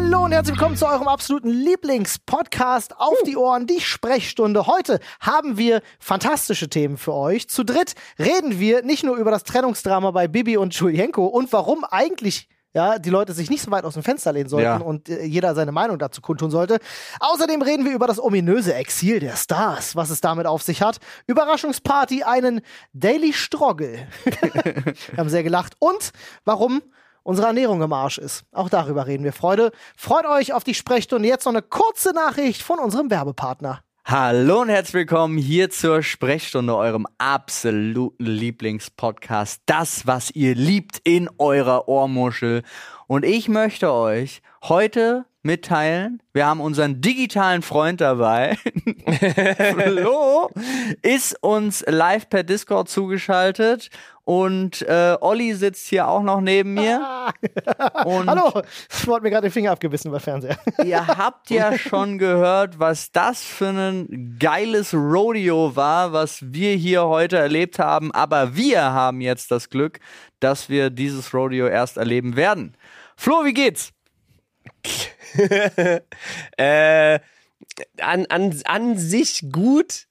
Hallo und herzlich willkommen zu eurem absoluten Lieblingspodcast auf die Ohren, die Sprechstunde. Heute haben wir fantastische Themen für euch. Zu dritt reden wir nicht nur über das Trennungsdrama bei Bibi und Julienko und warum eigentlich ja, die Leute sich nicht so weit aus dem Fenster lehnen sollten Ja. und äh, jeder seine Meinung dazu kundtun sollte. Außerdem reden wir über das ominöse Exil der Stars, was es damit auf sich hat. Überraschungsparty, einen Daily Stroggle. wir haben sehr gelacht. Und warum unsere Ernährung im Arsch ist. Auch darüber reden wir, Freunde. Freut euch auf die Sprechstunde. Jetzt noch eine kurze Nachricht von unserem Werbepartner. Hallo und herzlich willkommen hier zur Sprechstunde, eurem absoluten Lieblingspodcast. Das, was ihr liebt in eurer Ohrmuschel. Und ich möchte euch heute mitteilen, wir haben unseren digitalen Freund dabei. Flo ist uns live per Discord zugeschaltet und äh, Olli sitzt hier auch noch neben mir. Und Hallo, ich wurde mir gerade den Finger abgebissen bei Fernseher. Ihr habt ja schon gehört, was das für ein geiles Rodeo war, was wir hier heute erlebt haben. Aber wir haben jetzt das Glück, dass wir dieses Rodeo erst erleben werden. Flo, wie geht's? Äh, an, an, an sich gut.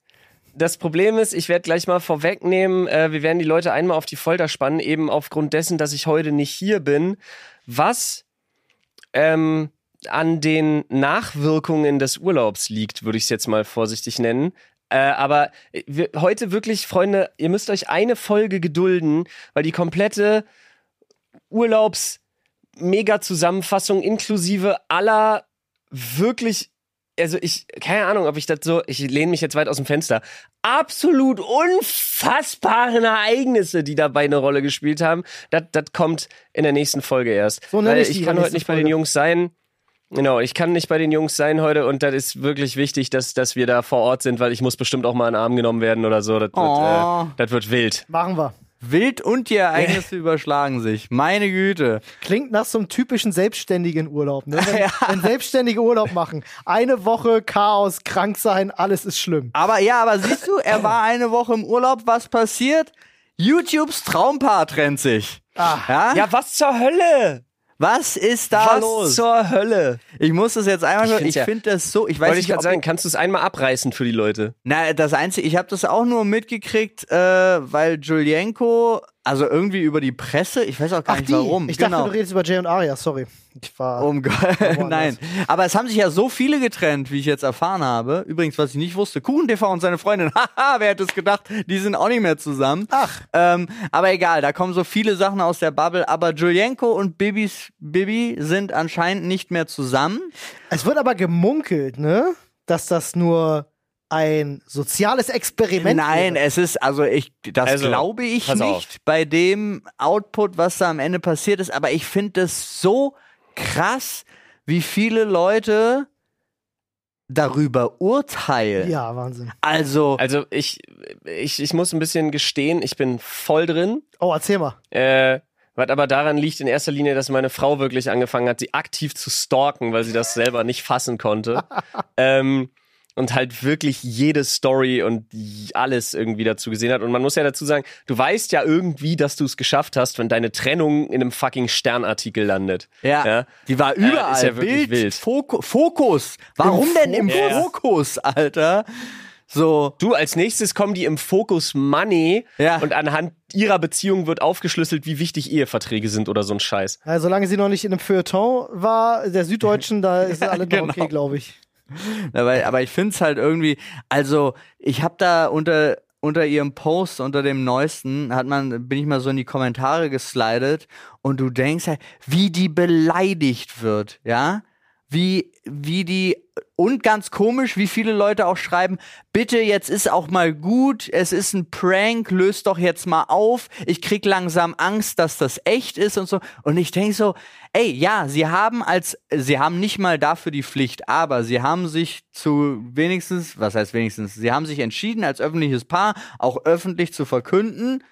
Das Problem ist, ich werde gleich mal vorwegnehmen, äh, wir werden die Leute einmal auf die Folter spannen, eben aufgrund dessen, dass ich heute nicht hier bin. Was ähm, an den Nachwirkungen des Urlaubs liegt, würde ich es jetzt mal vorsichtig nennen. Äh, aber wir, heute wirklich, Freunde, ihr müsst euch eine Folge gedulden, weil die komplette Urlaubs-Mega-Zusammenfassung inklusive aller wirklich, also ich, keine Ahnung, ob ich das so, ich lehne mich jetzt weit aus dem Fenster, absolut unfassbaren Ereignisse, die dabei eine Rolle gespielt haben, das das kommt in der nächsten Folge erst. So Weil ich ich kann heute nicht bei den Folge. Jungs sein. Genau, ich kann nicht bei den Jungs sein heute und das ist wirklich wichtig, dass, dass wir da vor Ort sind, weil ich muss bestimmt auch mal in den Arm genommen werden oder so. Das, Oh. wird, äh, das wird wild. Machen wir. Wild und die Ereignisse überschlagen sich. Meine Güte. Klingt nach so einem typischen selbstständigen Urlaub. Ne? Wenn, wenn Selbstständige Urlaub machen. Eine Woche Chaos, krank sein, alles ist schlimm. Aber ja, aber siehst du, er war eine Woche im Urlaub. Was passiert? YouTubes Traumpaar trennt sich. Ah. Ja? Ja, was zur Hölle? Was ist da was los? zur Hölle? Ich muss das jetzt einmal Ich Ich ja- finde das so. Ich weiß Wollte ich nicht, gerade sagen, kannst du es einmal abreißen für die Leute? Na, das Einzige, ich habe das auch nur mitgekriegt, äh, weil Julienko, also irgendwie über die Presse, ich weiß auch gar Ach nicht die, warum. ich dachte, genau. du redest über Jay und Aria, sorry. Ich war Um Gott, nein. Aber es haben sich ja so viele getrennt, wie ich jetzt erfahren habe. Übrigens, was ich nicht wusste, KuchenTV und seine Freundin, haha, wer hätte es gedacht, die sind auch nicht mehr zusammen. Ach. Ähm, aber egal, da kommen so viele Sachen aus der Bubble. Aber Julienko und Bibis, Bibi sind anscheinend nicht mehr zusammen. Es wird aber gemunkelt, ne? Dass das nur ein soziales Experiment Nein, wäre. es ist, also ich, das Also, glaube ich nicht auf. bei dem Output, was da am Ende passiert ist, aber ich finde es so krass, wie viele Leute darüber urteilen. Ja, Wahnsinn. Also, Also ich, ich, ich muss ein bisschen gestehen, ich bin voll drin. Oh, erzähl mal. Äh, was aber daran liegt in erster Linie, dass meine Frau wirklich angefangen hat, sie aktiv zu stalken, weil sie das selber nicht fassen konnte. ähm, und halt wirklich jede Story und alles irgendwie dazu gesehen hat. Und man muss ja dazu sagen, du weißt ja irgendwie, dass du es geschafft hast, wenn deine Trennung in einem fucking Sternartikel landet. ja, ja. die war überall. ist ja wirklich Bild, wild. Foku Fokus. Warum Im denn im Fokus? Ja. Fokus, Alter? So, Du, als nächstes kommen die im Fokus Money Ja. und anhand ihrer Beziehung wird aufgeschlüsselt, wie wichtig Eheverträge sind oder so ein Scheiß. Ja, solange sie noch nicht in einem Feuilleton war, der Süddeutschen, da ist alle noch genau. okay, glaube ich. aber, aber ich finde es halt irgendwie, also ich habe da unter unter ihrem Post, unter dem neuesten, hat man, bin ich mal so in die Kommentare geslidet und du denkst halt, wie die beleidigt wird, ja? Wie, wie die, und ganz komisch, wie viele Leute auch schreiben, bitte, jetzt ist auch mal gut, es ist ein Prank, löst doch jetzt mal auf, ich krieg langsam Angst, dass das echt ist und so. Und ich denk so, ey, ja, sie haben als, sie haben nicht mal dafür die Pflicht, aber sie haben sich zu wenigstens, was heißt wenigstens, sie haben sich entschieden, als öffentliches Paar auch öffentlich zu verkünden,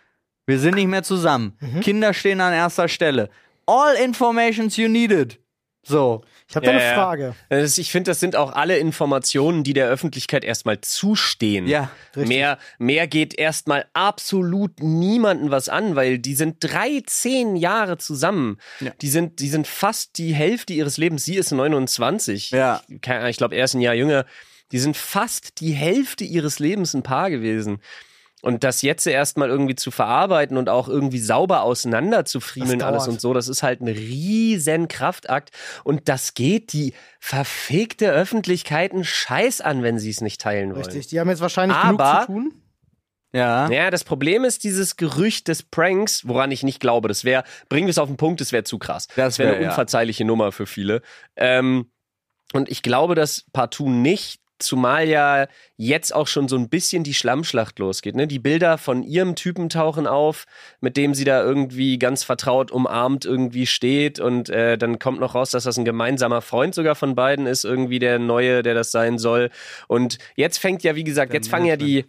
wir sind nicht mehr zusammen. Kinder stehen an erster Stelle. All informations you needed. So. Ich habe da Ja, eine ja. Frage. Das- Ich finde, das sind auch alle Informationen, die der Öffentlichkeit erstmal zustehen. Ja, richtig. Mehr, mehr geht erstmal absolut niemanden was an, weil die sind 13 Jahre zusammen. Ja. Die sind, die sind fast die Hälfte ihres Lebens. Sie ist 29. Ja. Ich, ich glaube, er ist ein Jahr jünger. Die sind fast die Hälfte ihres Lebens ein Paar gewesen. Und das jetzt erstmal irgendwie zu verarbeiten und auch irgendwie sauber auseinander zu friemeln alles und so, das ist halt ein riesen Kraftakt. Und das geht die verfickte Öffentlichkeit einen Scheiß an, wenn sie es nicht teilen wollen. Richtig. Die haben jetzt wahrscheinlich Aber- genug zu tun. Ja. Ja, das Problem ist dieses Gerücht des Pranks, woran ich nicht glaube. Das wäre, bringen wir es auf den Punkt, das wäre zu krass. Das wäre wär, eine ja. unverzeihliche Nummer für viele. Ähm, und ich glaube das partout nicht, zumal ja jetzt auch schon so ein bisschen die Schlammschlacht losgeht. Ne? Die Bilder von ihrem Typen tauchen auf, mit dem sie da irgendwie ganz vertraut umarmt irgendwie steht und äh, dann kommt noch raus, dass das ein gemeinsamer Freund sogar von beiden ist, irgendwie der Neue, der das sein soll. Und jetzt fängt ja, wie gesagt, Der jetzt fangen ja die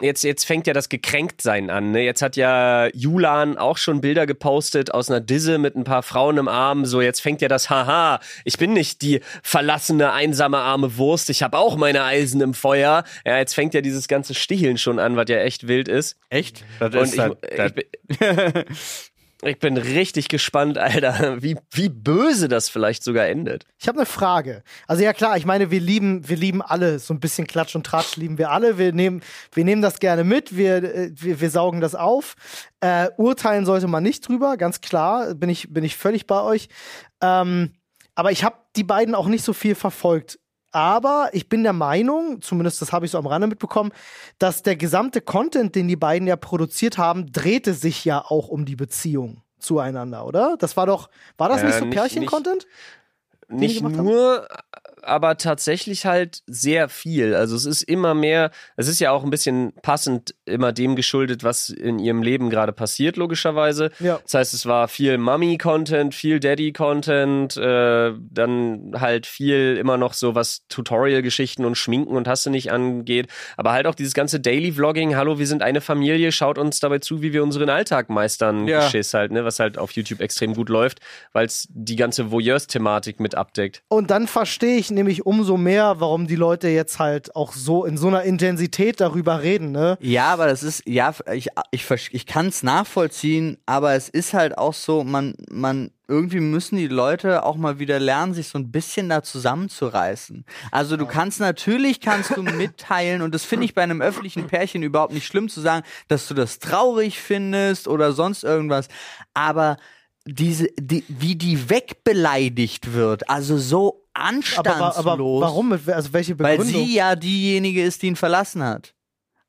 Jetzt, jetzt fängt ja das Gekränktsein an. Ne? Jetzt hat ja Julan auch schon Bilder gepostet aus einer Disse mit ein paar Frauen im Arm. So, jetzt fängt ja das Haha. Ich bin nicht die verlassene, einsame, arme Wurst. Ich habe auch meine Eisen im Feuer. Ja, jetzt fängt ja dieses ganze Sticheln schon an, was ja echt wild ist. Echt? Das Und ist ich, halt, ich, das, bin, ich bin richtig gespannt, Alter, wie, wie böse das vielleicht sogar endet. Ich habe eine Frage. Also ja klar, ich meine, wir lieben, wir lieben alle so ein bisschen Klatsch und Tratsch lieben wir alle. Wir nehmen, wir nehmen das gerne mit. Wir, äh, wir, wir saugen das auf. Äh, urteilen sollte man nicht drüber, ganz klar. Bin ich, bin ich völlig bei euch. Ähm, aber ich habe die beiden auch nicht so viel verfolgt. Aber ich bin der Meinung, zumindest das habe ich so am Rande mitbekommen, dass der gesamte Content, den die beiden ja produziert haben, drehte sich ja auch um die Beziehung zueinander, oder? Das war doch, war das Ja, nicht so nicht- Pärchen-Content? die Nicht gemacht haben? Aber tatsächlich halt sehr viel. Also es ist immer mehr, es ist ja auch ein bisschen passend immer dem geschuldet, was in ihrem Leben gerade passiert, logischerweise. Ja. Das heißt, es war viel Mummy-Content, viel Daddy-Content, äh, dann halt viel immer noch so, was Tutorial-Geschichten und Schminken und hast du nicht angeht. Aber halt auch dieses ganze Daily-Vlogging, hallo, wir sind eine Familie, schaut uns dabei zu, wie wir unseren Alltag meistern, Ja. Geschiss halt, ne, was halt auf YouTube extrem gut läuft, weil es die ganze Voyeurs-Thematik mit abdeckt. Und dann verstehe ich nämlich umso mehr, warum die Leute jetzt halt auch so in so einer Intensität darüber reden, ne? Ja, aber das ist, ja, ich, ich, ich kann es nachvollziehen, aber es ist halt auch so, man, man, irgendwie müssen die Leute auch mal wieder lernen, sich so ein bisschen da zusammenzureißen. Also du kannst natürlich, kannst du mitteilen, und das finde ich bei einem öffentlichen Pärchen überhaupt nicht schlimm zu sagen, dass du das traurig findest oder sonst irgendwas, aber diese, die, wie die wegbeleidigt wird, also so anstandslos. aber, aber warum? Also welche Weil Begründung? sie ja diejenige ist, die ihn verlassen hat.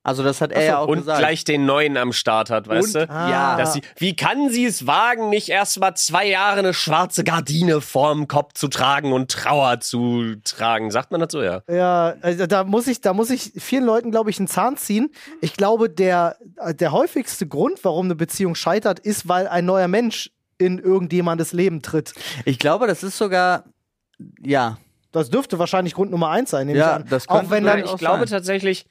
Also das hat er ja auch und gesagt. gleich den neuen am Start hat, weißt Und- du? Ah. Ja. Dass sie, wie kann sie es wagen, nicht erst mal zwei Jahre eine schwarze Gardine vorm Kopf zu tragen und Trauer zu tragen? Sagt man das so, ja? Ja, also da muss ich, da muss ich vielen Leuten, glaube ich, einen Zahn ziehen. Ich glaube, der, der häufigste Grund, warum eine Beziehung scheitert, ist, weil ein neuer Mensch in irgendjemandes Leben tritt. Ich glaube, das ist sogar, ja, Das dürfte wahrscheinlich Grund Nummer eins sein, nehme Ja, ich an. das Auch könnte wenn sein. dann, ich auch glaube sein. tatsächlich,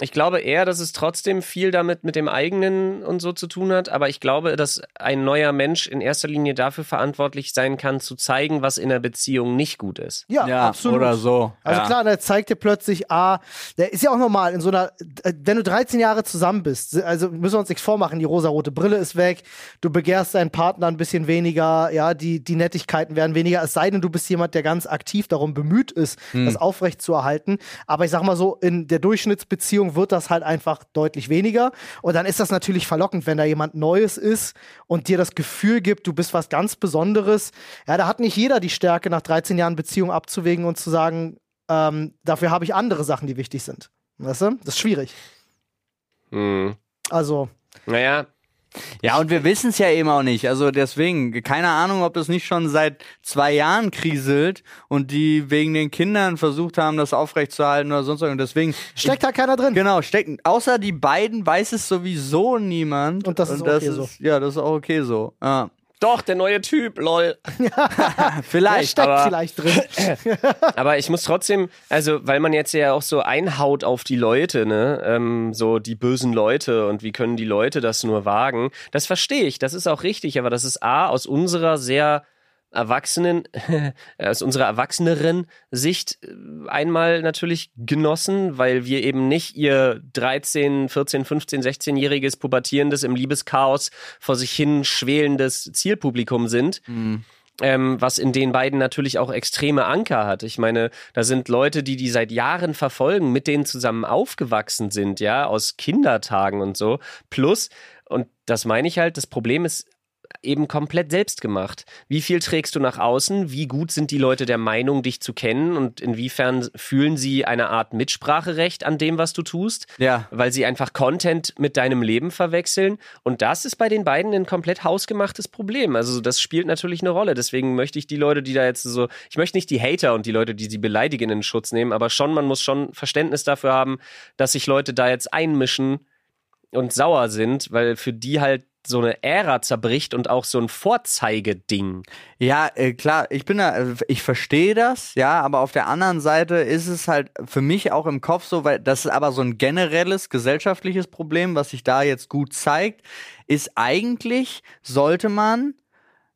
ich glaube eher, dass es trotzdem viel damit mit dem eigenen und so zu tun hat, aber ich glaube, dass ein neuer Mensch in erster Linie dafür verantwortlich sein kann, zu zeigen, was in der Beziehung nicht gut ist. ja, ja, absolut. oder so. Also ja. klar, der zeigt dir plötzlich, ah, der ist ja auch normal in so einer, wenn du 13 Jahre zusammen bist, also müssen wir uns nichts vormachen, die rosarote Brille ist weg, du begehrst deinen Partner ein bisschen weniger, ja, die, die Nettigkeiten werden weniger, es sei denn, du bist jemand, der ganz aktiv darum bemüht ist, Hm. das aufrecht zu erhalten. Aber ich sag mal so, in der Durchschnittsbeziehung wird das halt einfach deutlich weniger. Und dann ist das natürlich verlockend, wenn da jemand Neues ist und dir das Gefühl gibt, du bist was ganz Besonderes. Ja, da hat nicht jeder die Stärke, nach 13 Jahren Beziehung abzuwägen und zu sagen, ähm, dafür habe ich andere Sachen, die wichtig sind. Weißt du? Das ist schwierig. Hm. Also, Naja, Ja, und wir wissen es ja eben auch nicht. Also deswegen, keine Ahnung, ob das nicht schon seit zwei Jahren kriselt und die wegen den Kindern versucht haben, das aufrechtzuerhalten oder sonst irgendwas. Deswegen, steckt da keiner drin. genau, stecken, außer die beiden weiß es sowieso niemand. Und das ist okay so. Ja, das ist auch okay so. Ja. Doch, der neue Typ, lol. Der Vielleicht. steckt aber- vielleicht drin. Aber ich muss trotzdem, also weil man jetzt ja auch so einhaut auf die Leute, ne, ähm, so die bösen Leute und wie können die Leute das nur wagen, das verstehe ich, das ist auch richtig, aber das ist A, aus unserer sehr Erwachsenen, aus unserer erwachseneren Sicht äh, einmal natürlich genossen, weil wir eben nicht ihr 13, 14, 15, 16-jähriges pubertierendes im Liebeschaos vor sich hin schwelendes Zielpublikum sind. Mhm. Ähm, was in den beiden natürlich auch extreme Anker hat. Ich meine, da sind Leute, die die seit Jahren verfolgen, mit denen zusammen aufgewachsen sind, ja, aus Kindertagen und so. Plus, und das meine ich halt, das Problem ist eben komplett selbst gemacht. Wie viel trägst du nach außen? Wie gut sind die Leute der Meinung, dich zu kennen? Und inwiefern fühlen sie eine Art Mitspracherecht an dem, was du tust? Ja. Weil sie einfach Content mit deinem Leben verwechseln. Und das ist bei den beiden ein komplett hausgemachtes Problem. Also das spielt natürlich eine Rolle. Deswegen möchte ich die Leute, die da jetzt so, ich möchte nicht die Hater und die Leute, die sie beleidigen, in den Schutz nehmen, aber schon, man muss schon Verständnis dafür haben, dass sich Leute da jetzt einmischen und sauer sind, weil für die halt so eine Ära zerbricht und auch so ein Vorzeigeding. Ja, äh, klar, ich bin da, äh, ich verstehe das, ja, aber auf der anderen Seite ist es halt für mich auch im Kopf so, weil das ist aber so ein generelles gesellschaftliches Problem, was sich da jetzt gut zeigt, ist eigentlich sollte man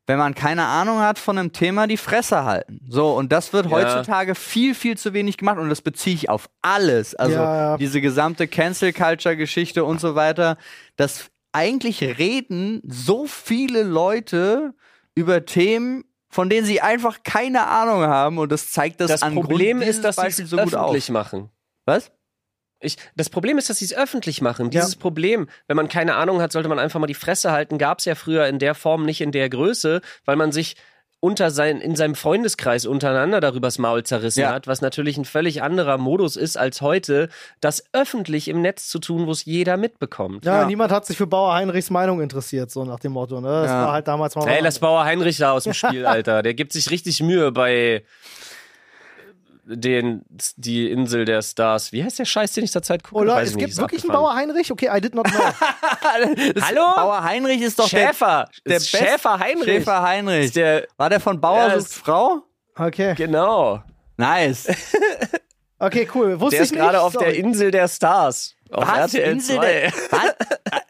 wenn man keine Ahnung hat von einem Thema, die Fresse halten. So, und das wird Ja. heutzutage viel, viel zu wenig gemacht und das beziehe ich auf alles. Also Ja, ja. diese gesamte Cancel-Culture-Geschichte und so weiter. Das eigentlich reden so viele Leute über Themen, von denen sie einfach keine Ahnung haben und das zeigt das, Das an Problem Grund ist, dass sie es so öffentlich machen. Was? Ich, das Problem ist, dass sie es öffentlich machen. Ja. Dieses Problem, wenn man keine Ahnung hat, sollte man einfach mal die Fresse halten. Gab es ja früher in der Form nicht in der Größe, weil man sich unter sein, in seinem Freundeskreis untereinander darüber's Maul zerrissen Ja. hat, was natürlich ein völlig anderer Modus ist als heute, das öffentlich im Netz zu tun, wo es jeder mitbekommt. Ja, Ja. niemand hat sich für Bauer Heinrichs Meinung interessiert, so nach dem Motto. Ne? Das Ja. war halt damals mal. Hey, lass Bauer Heinrich da aus dem Spiel, Alter. Der gibt sich richtig Mühe bei den, die Insel der Stars. Wie heißt der Scheiß, den ich zur Zeit gucke? Oder Weiß es ich nicht, gibt wirklich einen. Bauer Heinrich? Okay, I did not know. Hallo? Bauer Heinrich ist doch der, Schäfer. der Best- Schäfer Heinrich. Schäfer Heinrich. Der, War der von Bauer Ja, sucht ist- Frau? Okay. genau. Nice. Okay, cool. Wusste Der ich ist gerade auf der. Insel der Stars. Auf Was? RTL Insel 2. der- Was?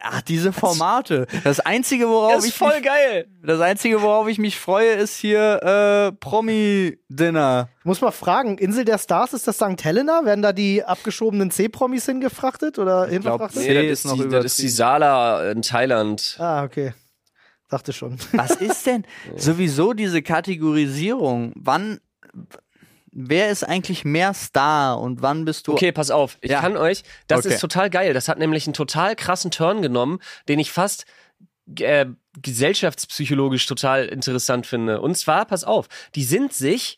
Ach, diese Formate. Das einzige, worauf Das ist ich voll mich, geil. das einzige, worauf ich mich freue, ist hier äh, Promi-Dinner. Ich muss mal fragen, Insel der Stars, ist das St. Helena? Werden da die abgeschobenen C-Promis hingefrachtet oder glaub, hinverfrachtet? Nee, ist das, noch ist die, das ist die. Sala in Thailand. Ah, okay. Dachte schon. Was ist denn sowieso diese Kategorisierung? Wann, wer ist eigentlich mehr Star und wann bist du? Okay, pass auf. Ich Ja. kann euch, das Okay. ist total geil. Das hat nämlich einen total krassen Turn genommen, den ich fast äh, gesellschaftspsychologisch total interessant finde. Und zwar, pass auf, die sind sich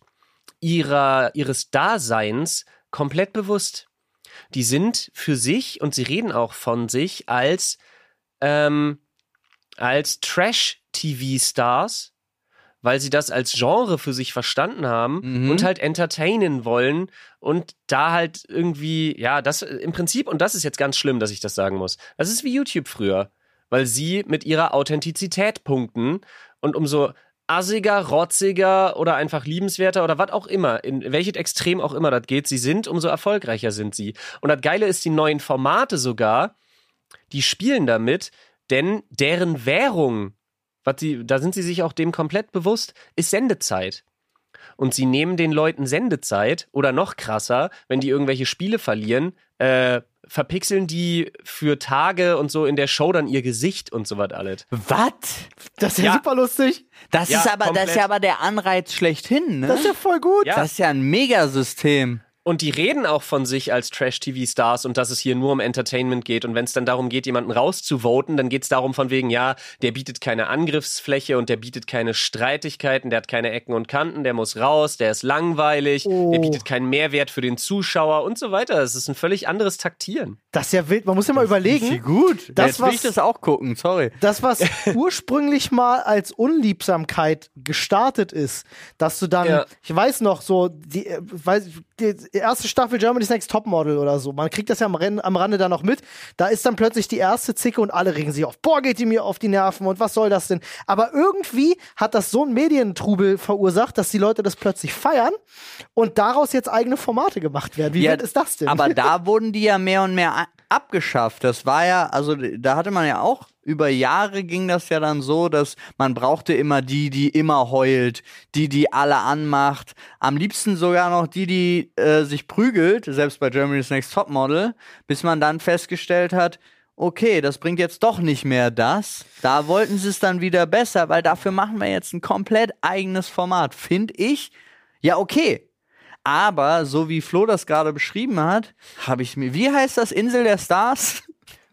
ihrer, ihres Daseins komplett bewusst. Die sind für sich und sie reden auch von sich als, ähm, als Trash-TV-Stars, weil sie das als Genre für sich verstanden haben Mhm. und halt entertainen wollen und da halt irgendwie, ja, das äh, im Prinzip, und das ist jetzt ganz schlimm, dass ich das sagen muss, das ist wie YouTube früher, weil sie mit ihrer Authentizität punkten und umso assiger, rotziger oder einfach liebenswerter oder was auch immer, in welches Extrem auch immer das geht, sie sind, umso erfolgreicher sind sie. Und das Geile ist, die neuen Formate sogar, die spielen damit, denn deren Währung, was die, da sind sie sich auch dem komplett bewusst, ist Sendezeit. Und sie nehmen den Leuten Sendezeit oder noch krasser, wenn die irgendwelche Spiele verlieren, äh, verpixeln die für Tage und so in der Show dann ihr Gesicht und so was alles. Was? Das ist ja, Ja. super lustig. Das Ja, ist aber, das ist ja aber der Anreiz schlechthin, ne? Das ist ja voll gut. Ja. Das ist ja ein Megasystem. Und die reden auch von sich als Trash-TV-Stars und dass es hier nur um Entertainment geht. Und wenn es dann darum geht, jemanden rauszuvoten, dann geht es darum von wegen, ja, der bietet keine Angriffsfläche und der bietet keine Streitigkeiten, der hat keine Ecken und Kanten, der muss raus, der ist langweilig, Oh. der bietet keinen Mehrwert für den Zuschauer und so weiter. Das ist ein völlig anderes Taktieren. Das ist ja wild. Man muss ja mal überlegen. gut. Das, Jetzt will was- ich das auch gucken, sorry. Das, was ursprünglich mal als Unliebsamkeit gestartet ist, dass du dann, Ja. ich weiß noch, so, die, äh, weiß, die erste Staffel Germany's Next Topmodel oder so, man kriegt das ja am, Ren- am Rande da noch mit, da ist dann plötzlich die erste Zicke und alle regen sich auf, boah, geht die mir auf die Nerven und was soll das denn? Aber irgendwie hat das so einen Medientrubel verursacht, dass die Leute das plötzlich feiern und daraus jetzt eigene Formate gemacht werden. Wie Ja, ist das denn? Aber da wurden die ja mehr und mehr abgeschafft. Das war ja, also da hatte man ja auch über Jahre ging das ja dann so, dass man brauchte immer die, die immer heult, die, die alle anmacht. Am liebsten sogar noch die, die äh, sich prügelt, selbst bei Germany's Next Topmodel, bis man dann festgestellt hat, okay, das bringt jetzt doch nicht mehr das. Da wollten sie es dann wieder besser, weil dafür machen wir jetzt ein komplett eigenes Format. Finde ich, ja, okay. Aber so wie Flo das gerade beschrieben hat, habe ich mir, wie heißt das, Insel der Stars?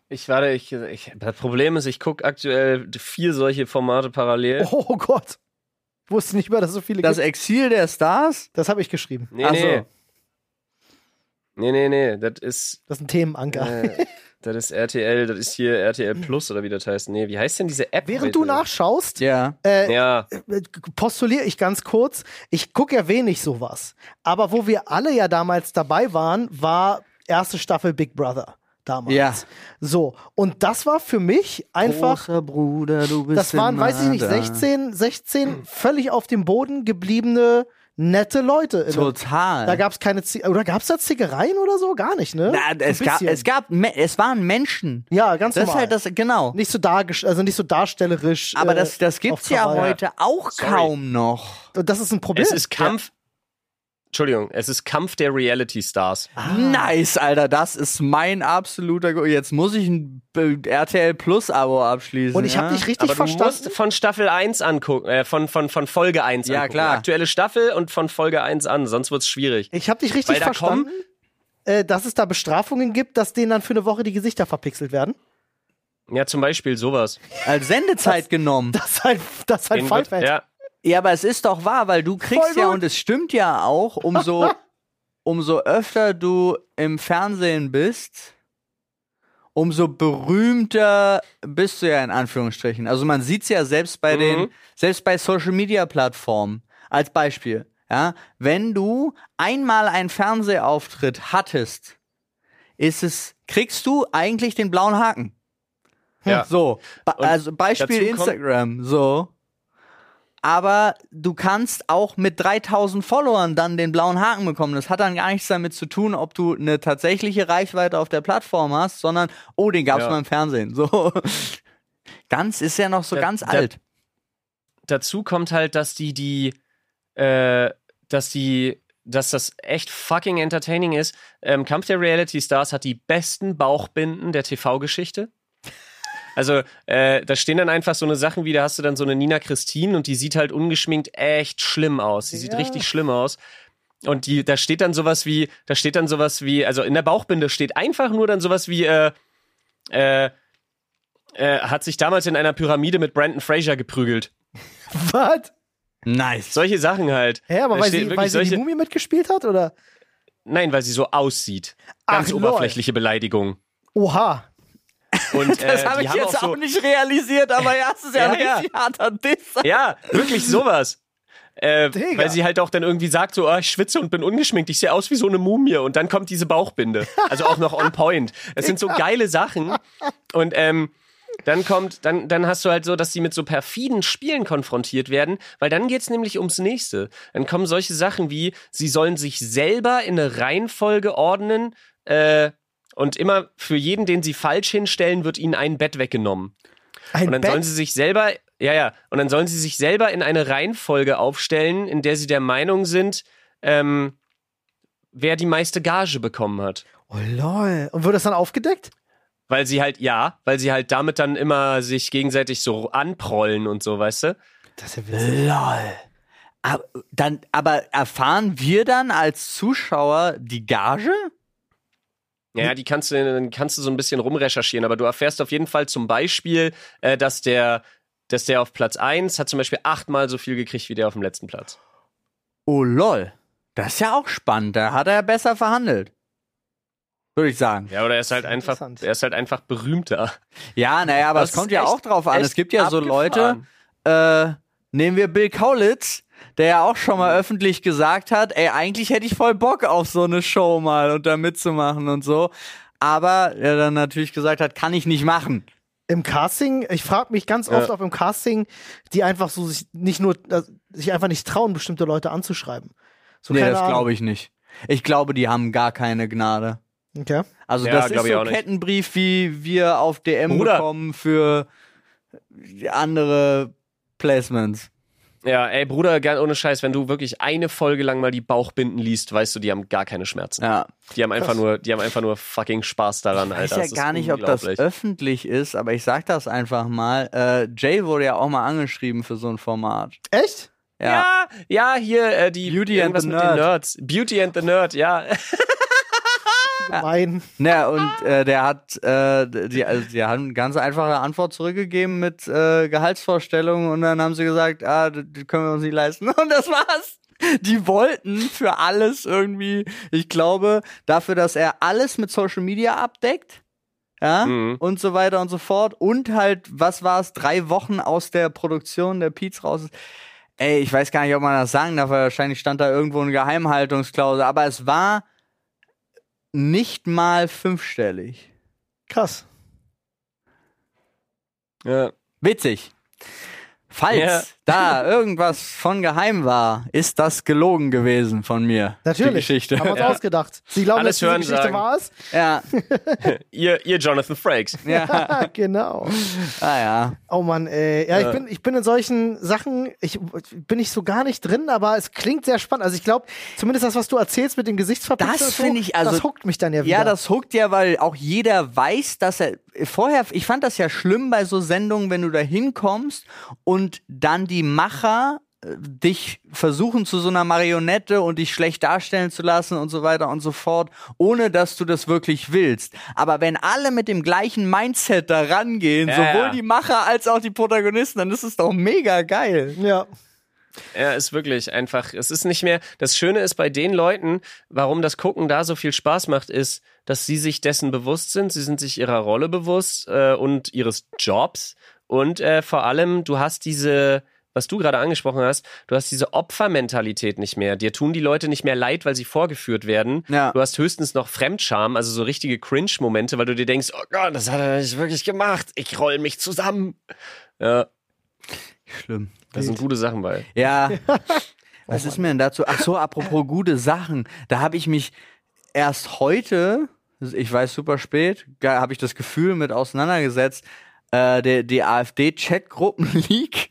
Ich warte, ich, ich, das Problem ist, ich gucke aktuell vier solche Formate parallel. Oh Gott. Wusste nicht mehr, dass es so viele Das gibt. Exil der Stars? Das habe ich geschrieben. Nee, Ach nee. so. Nee, nee, nee. Das ist, Das ist ein Themenanker. äh, das ist RTL, das ist hier RTL Plus oder wie das heißt. Nee, wie heißt denn diese App? Während heute? du nachschaust, Ja. äh, Ja, postuliere ich ganz kurz, ich gucke ja wenig sowas. Aber wo wir alle ja damals dabei waren, war erste Staffel Big Brother. Damals. Ja. So. Und das war für mich einfach. Großer Bruder, du bist Das waren, immer weiß ich nicht, da. 16, 16 völlig auf dem Boden gebliebene, nette Leute. Total. Da gab es keine, Zi oder gab es da Zickereien oder so? Gar nicht, ne? Na, es, gab, es gab, es waren Menschen. ja, ganz Das ist normal. halt das, genau. nicht so also nicht so darstellerisch. Aber äh, das, das gibt's ja heute auch Sorry. kaum noch. Und das ist ein Problem. es ist Kampf. Entschuldigung, es ist Kampf der Reality Stars. Ah. Nice, Alter, das ist mein absoluter. Go Jetzt muss ich ein RTL Plus Abo abschließen. Und ich habe ja? dich richtig Aber du verstanden. musst von Staffel 1 angucken, äh, von, von, von Folge 1 Ja, angucken. klar. Aktuelle Staffel und von Folge 1 an, sonst wird's schwierig. Ich habe dich richtig Weil da verstanden, äh, dass es da Bestrafungen gibt, dass denen dann für eine Woche die Gesichter verpixelt werden. Ja, zum Beispiel sowas. als Sendezeit genommen. Das ist halt, das ist wird- Pfeifett. ja, Ja, aber es ist doch wahr, weil du kriegst ja, und es stimmt ja auch, umso, umso öfter du im Fernsehen bist, umso berühmter bist du ja in Anführungsstrichen. Also man sieht's ja selbst bei Mhm. den, selbst bei Social Media Plattformen. Als Beispiel. Ja, wenn du einmal einen Fernsehauftritt hattest, ist es, kriegst du eigentlich den blauen Haken. ja. So, ba also Beispiel Instagram, so. Aber du kannst auch mit 3000 Followern dann den blauen Haken bekommen. Das hat dann gar nichts damit zu tun, ob du eine tatsächliche Reichweite auf der Plattform hast, sondern, oh, den gab's Ja. mal im Fernsehen. So. Ganz ist ja noch so Da- ganz da- alt. dazu kommt halt, dass die, die, äh, dass die, dass das echt fucking entertaining ist. Ähm, Kampf der Reality Stars hat die besten Bauchbinden der TV-Geschichte. Also, äh, da stehen dann einfach so eine Sachen wie, da hast du dann so eine Nina Christine und die sieht halt ungeschminkt echt schlimm aus. Die sieht Ja. richtig schlimm aus. Und die, da steht dann sowas wie, da steht dann sowas wie, also in der Bauchbinde steht einfach nur dann sowas wie, äh, äh, äh, hat sich damals in einer Pyramide mit Brandon Fraser geprügelt. Was? Nice. Solche Sachen halt. Hä, aber Da weil sie, weil sie die solche- Mumie mitgespielt hat, oder? Nein, weil sie so aussieht. Ach, Ganz lol. oberflächliche Beleidigung. Oha. Und, Das äh, habe ich jetzt auch, so, nicht realisiert, aber ja, es ist ja, Ja, ein ja. richtig harter Diss. Ja, wirklich sowas. Äh, weil sie halt auch dann irgendwie sagt, so, ah, ich schwitze und bin ungeschminkt, ich sehe aus wie so eine Mumie und dann kommt diese Bauchbinde. Also auch noch on point. Es sind so geile Sachen. Und ähm, dann kommt, dann, dann hast du halt so, dass sie mit so perfiden Spielen konfrontiert werden, weil dann geht's nämlich ums nächste. Dann kommen solche Sachen wie, sie sollen sich selber in eine Reihenfolge ordnen, äh, und immer für jeden, den sie falsch hinstellen, wird ihnen ein Bett weggenommen. Ein Und dann Bett? sollen sie sich selber, ja, ja, und dann sollen sie sich selber in eine Reihenfolge aufstellen, in der sie der Meinung sind, ähm, wer die meiste Gage bekommen hat. Oh lol. Und wird das dann aufgedeckt? Weil sie halt, ja, weil sie halt damit dann immer sich gegenseitig so anprollen und so, weißt du? Das ist ja witzig. Lol. Aber, dann, aber erfahren wir dann als Zuschauer die Gage? Ja, die kannst du, dann kannst du so ein bisschen rumrecherchieren, aber du erfährst auf jeden Fall zum Beispiel, äh, dass der, dass der auf Platz 1 hat zum Beispiel achtmal so viel gekriegt wie der auf dem letzten Platz. Oh lol. Das ist ja auch spannend. Da hat er besser verhandelt. Würde ich sagen. Ja, oder er ist halt einfach, er ist halt einfach berühmter. Ja, naja, aber Das es kommt ja auch drauf an. Es gibt ja so Leute, äh, nehmen wir Bill Kaulitz, der ja auch schon mal öffentlich gesagt hat, ey, eigentlich hätte ich voll Bock auf so eine Show mal und da mitzumachen und so. Aber er dann natürlich gesagt hat, kann ich nicht machen. Im Casting, ich frage mich ganz Ja. oft, ob im Casting die einfach so sich nicht nur, äh, sich einfach nicht trauen, bestimmte Leute anzuschreiben. So, nee, das glaube ich nicht. Ich glaube, die haben gar keine Gnade. Okay. Also Ja, das ist so nicht. Kettenbrief, wie wir auf DM Bruder. bekommen für andere Placements. Ja, ey, Bruder, gern ohne Scheiß, wenn du wirklich eine Folge lang mal die Bauchbinden liest, weißt du, die haben gar keine Schmerzen. Ja. Die haben einfach nur, die haben einfach nur fucking Spaß daran, Ich Alter. weiß Das ja ist gar nicht, ob das öffentlich ist, aber ich sag das einfach mal. Äh, Jay wurde ja auch mal angeschrieben für so ein Format. Echt? Ja. Ja, ja, hier äh, die Beauty and the mit Nerd. den Nerds. Beauty and the Nerd, ja. Nein. Ja, und äh, der hat, äh, die, also die haben eine ganz einfache Antwort zurückgegeben mit äh, Gehaltsvorstellungen und dann haben sie gesagt, ah, das das können wir uns nicht leisten. Und das war's. Die wollten für alles irgendwie, ich glaube, dafür, dass er alles mit Social Media abdeckt, ja, Mhm. und so weiter und so fort. Und halt, was war es, drei Wochen aus der Produktion der Peets raus ist. Ey, ich weiß gar nicht, ob man das sagen darf, weil wahrscheinlich stand da irgendwo eine Geheimhaltungsklausel, aber es war nicht mal fünfstellig. Krass. ja. Witzig. Falls Ja. da irgendwas von geheim war, ist das gelogen gewesen von mir. Natürlich. Die Geschichte. Haben wir uns Ja. ausgedacht. Sie glauben, Alles dass diese Geschichte sagen. wahr ist? Ja, Ihr, ihr Jonathan Frakes. ja, genau. ah, ja. Oh Mann, ey. Ja, ich bin, ich bin in solchen Sachen, ich bin nicht so gar nicht drin, aber es klingt sehr spannend. Also ich glaube, zumindest das, was du erzählst mit dem Gesichtsverpixeln Das so, finde ich, also- das huckt mich dann ja wieder. Ja, das huckt ja, weil auch jeder weiß, dass er vorher, ich fand das ja schlimm bei so Sendungen, wenn du da hinkommst und dann die Macher äh, dich versuchen zu so einer Marionette und dich schlecht darstellen zu lassen und so weiter und so fort, ohne dass du das wirklich willst. Aber wenn alle mit dem gleichen Mindset da rangehen, Ja, sowohl ja. die Macher als auch die Protagonisten, dann ist es doch mega geil. ja. Ja, ist wirklich einfach, es ist nicht mehr, das Schöne ist bei den Leuten, warum das Gucken da so viel Spaß macht, ist, dass sie sich dessen bewusst sind, sie sind sich ihrer Rolle bewusst äh, und ihres Jobs und äh, vor allem, du hast diese, was du gerade angesprochen hast, du hast diese Opfermentalität nicht mehr. Dir tun die Leute nicht mehr leid, weil sie vorgeführt werden. Ja. Du hast höchstens noch Fremdscham, also so richtige Cringe-Momente, weil du dir denkst, oh Gott, das hat er nicht wirklich gemacht. Ich roll mich zusammen. Ja, Schlimm. Da sind gute Sachen bei. Ja. Was ist mir denn dazu? Ach so, apropos gute Sachen. Da habe ich mich erst heute, ich weiß super spät, habe ich das Gefühl mit auseinandergesetzt, äh, der, die AfD-Chatgruppen-Leak.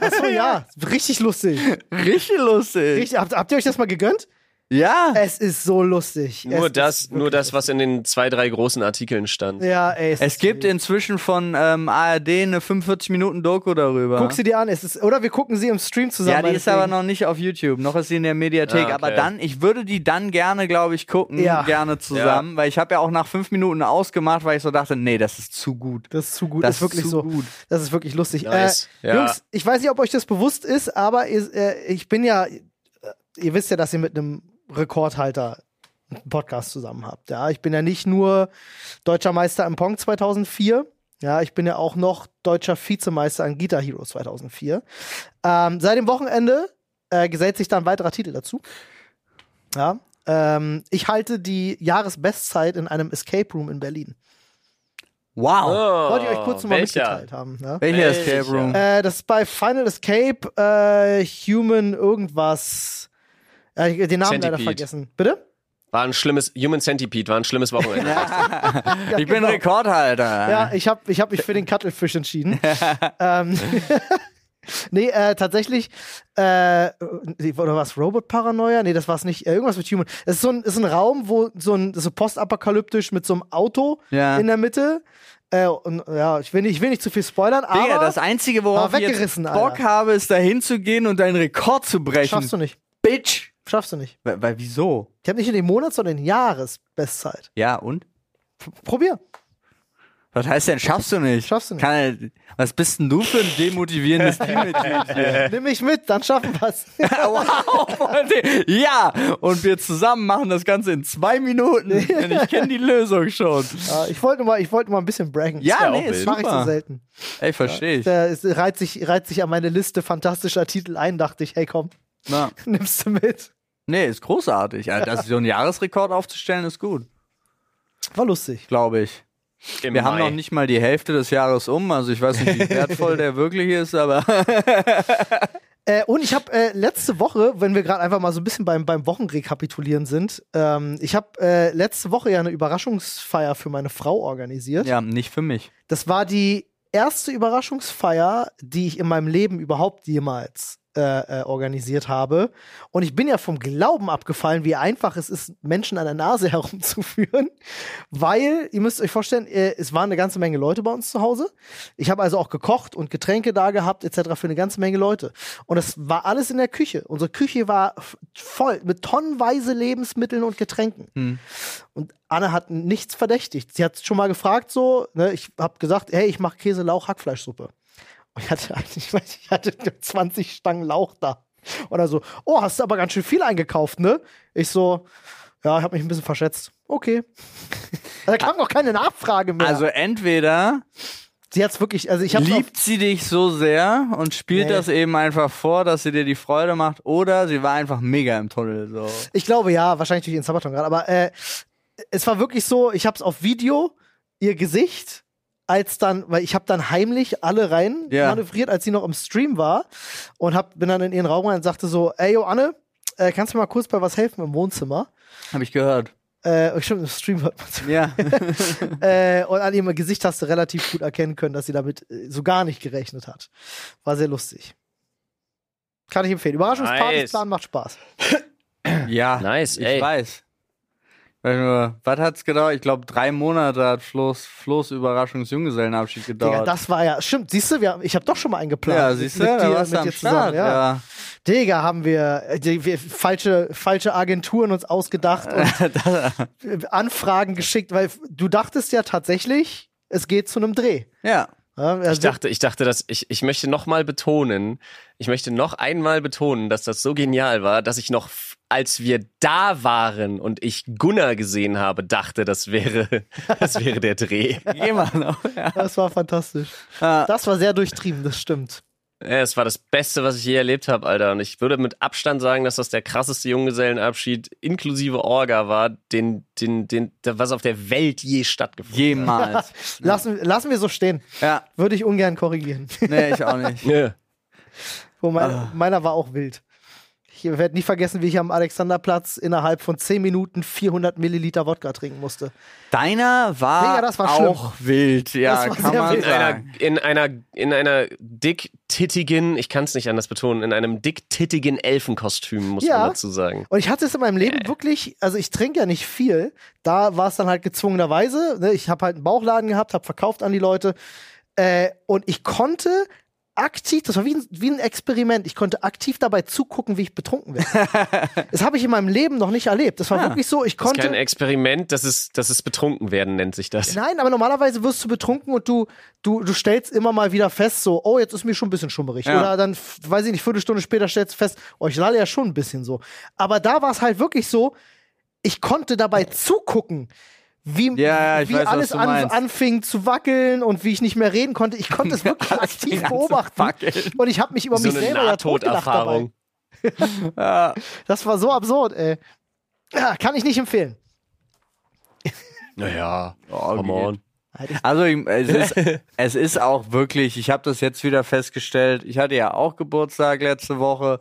Achso, ja. Richtig lustig. Richtig lustig. Richtig, habt, habt ihr euch das mal gegönnt? Ja. Es ist so lustig. Nur es das, nur das, was in den zwei, drei großen Artikeln stand. Ja, ey. Es ist gibt inzwischen von ähm, ARD eine 45 Minuten Doku darüber. Guck sie dir an. Es ist, oder wir gucken sie im Stream zusammen. ja, die ist aber noch nicht auf YouTube, noch ist sie in der Mediathek. Ah, okay. Aber dann, ich würde die dann gerne, glaube ich, gucken, Ja. gerne zusammen, weil ich habe ja auch nach fünf Minuten ausgemacht, weil ich so dachte, nee, das ist zu gut. Das ist zu gut. Das Das ist wirklich so. gut. Das ist wirklich lustig. Nice. Äh, Ja. Jungs, ich weiß nicht, ob euch das bewusst ist, aber ihr, äh, ich bin ja, äh, ihr wisst ja, dass ihr mit einem Rekordhalter einen Podcast zusammen habt. Ja, ich bin ja nicht nur deutscher Meister im Pong 2004. Ja, ich bin ja auch noch deutscher Vizemeister in Guitar Hero 2004. Ähm, seit dem Wochenende äh, gesellt sich da ein weiterer Titel dazu. Ja, ähm, ich halte die Jahresbestzeit in einem Escape Room in Berlin. Wow. Oh, Wollte ich euch kurz nochmal mitgeteilt haben. Ja? Welcher Welcher? Escape Room? Äh, das ist bei Final Escape äh, Human irgendwas. Äh, den Namen leider Centipede. vergessen. Bitte? War ein schlimmes, Human Centipede, war ein schlimmes Wochenende. Ja, ich bin genau. Rekordhalter. Ja, ich habe ich hab mich für den Cuttlefish entschieden. ähm, nee, äh, tatsächlich, äh, oder was, Robot Paranoia? Nee, das war's nicht. Äh, irgendwas mit Human. Es ist so ein, ist ein Raum, wo so ein so postapokalyptisch mit so einem Auto Ja. in der Mitte. Äh, und ja, ich will, nicht, ich will nicht zu viel spoilern, aber Digga, das Einzige, worauf war ich Bock Alter. habe, ist dahin zu gehen und deinen Rekord zu brechen. schaffst du nicht. Bitch. Schaffst du nicht. Weil, weil wieso? Ich habe nicht nur den Monats, sondern den Jahresbestzeit. Ja, und? Probier. Was heißt denn, schaffst du nicht? Schaffst du nicht. Kann, was bist denn du für ein demotivierendes Teammitglied hier? Nimm mich mit, dann schaffen wir's. wow, Freunde. Ja, und wir zusammen machen das Ganze in zwei Minuten. Denn ich kenne die Lösung schon. Ja, ich wollte mal, ich wollte mal ein bisschen braggen. Ja, ja nee, wild. Mache ich so selten. Ey, verstehe ich. Der, es reiht sich, reiht sich an meine Liste fantastischer Titel ein, dachte ich, hey komm, Na, nimmst du mit. nee, ist großartig. Also, das, so einen Jahresrekord aufzustellen, ist gut, War lustig. glaube ich. Im Wir haben Mai. noch nicht mal die Hälfte des Jahres um, also ich weiß nicht, wie wertvoll der wirklich ist, aber Äh, und ich habe äh, letzte Woche, wenn wir gerade einfach mal so ein bisschen beim, beim Wochenrekapitulieren sind, ähm, ich habe äh, letzte Woche ja eine Überraschungsfeier für meine Frau organisiert. Ja, nicht für mich. Das war die erste Überraschungsfeier, die ich in meinem Leben überhaupt jemals äh, äh, organisiert habe. Und ich bin ja vom Glauben abgefallen, wie einfach es ist, Menschen an der Nase herumzuführen, weil, ihr müsst euch vorstellen, äh, es waren eine ganze Menge Leute bei uns zu Hause. Ich habe also auch gekocht und Getränke da gehabt, etc. für eine ganze Menge Leute. Und es war alles in der Küche. Unsere Küche war voll mit tonnenweise Lebensmitteln und Getränken. Hm. Und Anne hat nichts verdächtigt. Sie hat schon mal gefragt, so, ne, ich habe gesagt, hey, ich mache Käse, Lauch, Hackfleischsuppe. Und ich hatte, ich weiß, ich hatte 20 Stangen Lauch da. Oder so, oh, hast du aber ganz schön viel eingekauft, ne? Ich so, ja, ich habe mich ein bisschen verschätzt. Okay. da kam noch keine Nachfrage mehr. Also entweder sie hat's wirklich, also ich habe liebt sie dich so sehr und spielt Nee. das eben einfach vor, dass sie dir die Freude macht, oder sie war einfach mega im Tunnel. So. Ich glaube ja, wahrscheinlich durch den Sabaton gerade, aber äh, es war wirklich so, ich habe es auf Video, ihr Gesicht, als dann, weil ich habe dann heimlich alle rein Ja. manövriert, als sie noch im Stream war und hab, bin dann in ihren Raum rein und sagte so, ey, yo, Anne, äh, kannst du mir mal kurz bei was helfen im Wohnzimmer? Hab ich gehört. Äh, stimmt, im Stream hört man Ja. äh, und an ihrem Gesicht hast du relativ gut erkennen können, dass sie damit äh, so gar nicht gerechnet hat. War sehr lustig. Kann ich empfehlen. Überraschungspartys Nice. macht Spaß. ja. Nice, Ich ey. weiß. Was hat's gedauert? Ich glaube, drei Monate hat Flo's, Flo's Überraschungsjunggesellenabschied Digga, gedauert. das war ja, stimmt, siehst du, wir, ich habe doch schon mal einen geplant. ja, mit- siehst du, mit dir, warst mit am dir Start. ja. ja. Digga, haben wir, äh, die, wir falsche, falsche Agenturen uns ausgedacht und Anfragen geschickt, weil du dachtest ja tatsächlich, es geht zu einem Dreh. ja. Ja, also, Ich dachte, ich dachte, dass ich, ich möchte noch mal betonen, ich möchte noch einmal betonen, dass das so genial war, dass ich noch, als wir da waren und ich Gunnar gesehen habe, dachte, das wäre, das wäre der Dreh. Mal noch. Ja. das war fantastisch. Das war sehr durchtrieben, das stimmt. Ja, es war das Beste, was ich je erlebt habe, Alter. Und ich würde mit Abstand sagen, dass das der krasseste Junggesellenabschied inklusive Orga war, den, den, den, was auf der Welt je stattgefunden Jemals. Lassen, lassen wir so stehen. ja. Würde ich ungern korrigieren. Nee, ich auch nicht. hat. Ja. Wo mein, Ah. Meiner war auch wild. Ich werde nie vergessen, wie ich am Alexanderplatz innerhalb von 10 Minuten 400 Milliliter Wodka trinken musste. Deiner war, Digga, das war auch wild. Ja, Das war kann man wild. In einer, in einer, in einer dicktittigen, ich kann es nicht anders betonen, in einem dicktittigen Elfenkostüm, muss Ja. man dazu sagen. Und ich hatte es in meinem Leben wirklich, also ich trinke ja nicht viel. Da war es dann halt gezwungenerweise. Ne? Ich habe halt einen Bauchladen gehabt, habe verkauft an die Leute. Äh, und ich konnte aktiv, das war wie ein, wie ein Experiment, ich konnte aktiv dabei zugucken, wie ich betrunken werde. das habe ich in meinem Leben noch nicht erlebt. Das war Ah. wirklich so, ich Das ist konnte. kein Experiment, das ist, das ist betrunken werden, nennt sich das. Nein, aber normalerweise wirst du betrunken und du, du, du stellst immer mal wieder fest, so, oh, jetzt ist mir schon ein bisschen schummerig. Ja. Oder dann, weiß ich nicht, Viertelstunde später stellst du fest, oh, ich lalle ja schon ein bisschen so. Aber da war es halt wirklich so, ich konnte dabei zugucken, wie, Ja, ja, ich wie weiß, was alles du an, anfing zu wackeln und wie ich nicht mehr reden konnte. Ich konnte es wirklich aktiv beobachten. wackeln. Und ich habe mich über so mich selber ja totgelacht dabei. Nahtoderfahrung. Ja. Das war so absurd, ey. Ja, kann ich nicht empfehlen. Naja, Oh, come geht. on. Also es ist, es ist auch wirklich, ich habe das jetzt wieder festgestellt, ich hatte ja auch Geburtstag letzte Woche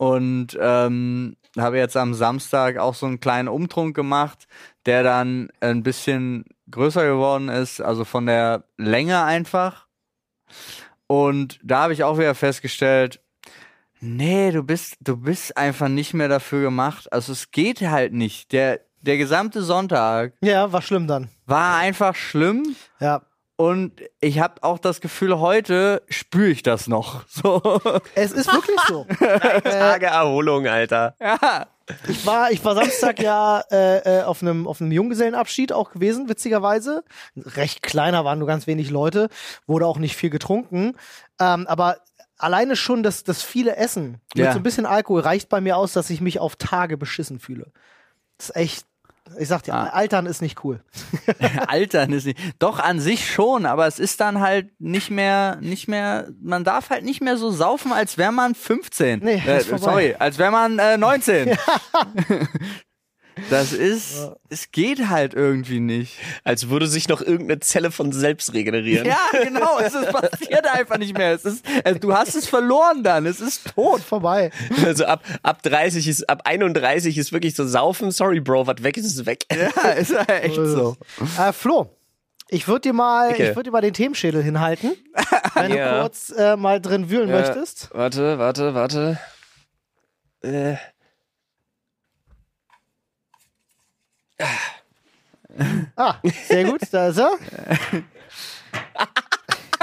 und ähm, habe jetzt am Samstag auch so einen kleinen Umtrunk gemacht, der dann ein bisschen größer geworden ist, also von der Länge einfach. Und da habe ich auch wieder festgestellt, nee, du bist, du bist einfach nicht mehr dafür gemacht. Also es geht halt nicht. Der, der gesamte Sonntag Ja, war schlimm dann. war einfach schlimm. Ja. Und ich habe auch das Gefühl, heute spüre ich das noch. So. Es ist wirklich so. Tage Erholung, Alter. Ja. Ich war, ich war Samstag ja äh, äh, auf einem auf einem Junggesellenabschied auch gewesen, witzigerweise. Recht kleiner, waren nur ganz wenig Leute, wurde auch nicht viel getrunken. Ähm, aber alleine schon das, das viele Essen mit Ja. so ein bisschen Alkohol reicht bei mir aus, dass ich mich auf Tage beschissen fühle. Das ist echt, ich sag dir, Ah. Altern ist nicht cool. Altern ist nicht. Doch an sich schon, aber es ist dann halt nicht mehr, nicht mehr, man darf halt nicht mehr so saufen, als wäre man 15. Nee, äh, sorry, als wäre man äh, 19. Das ist, es geht halt irgendwie nicht. Als würde sich noch irgendeine Zelle von selbst regenerieren. Ja, genau, es ist passiert einfach nicht mehr. Es ist, äh, du hast es verloren dann, es ist tot. Vorbei. Also ab, ab 30 ist, ab 31 ist wirklich so saufen. Sorry, Bro, was weg ist, ist weg. Ja, ist ja echt so. Äh, Flo, ich würde dir mal, Icke. ich würde dir mal den Themenschädel hinhalten, wenn Ja. du kurz äh, mal drin wühlen Ja. möchtest. Warte, warte, warte. Äh. Ah, sehr gut, da ist er.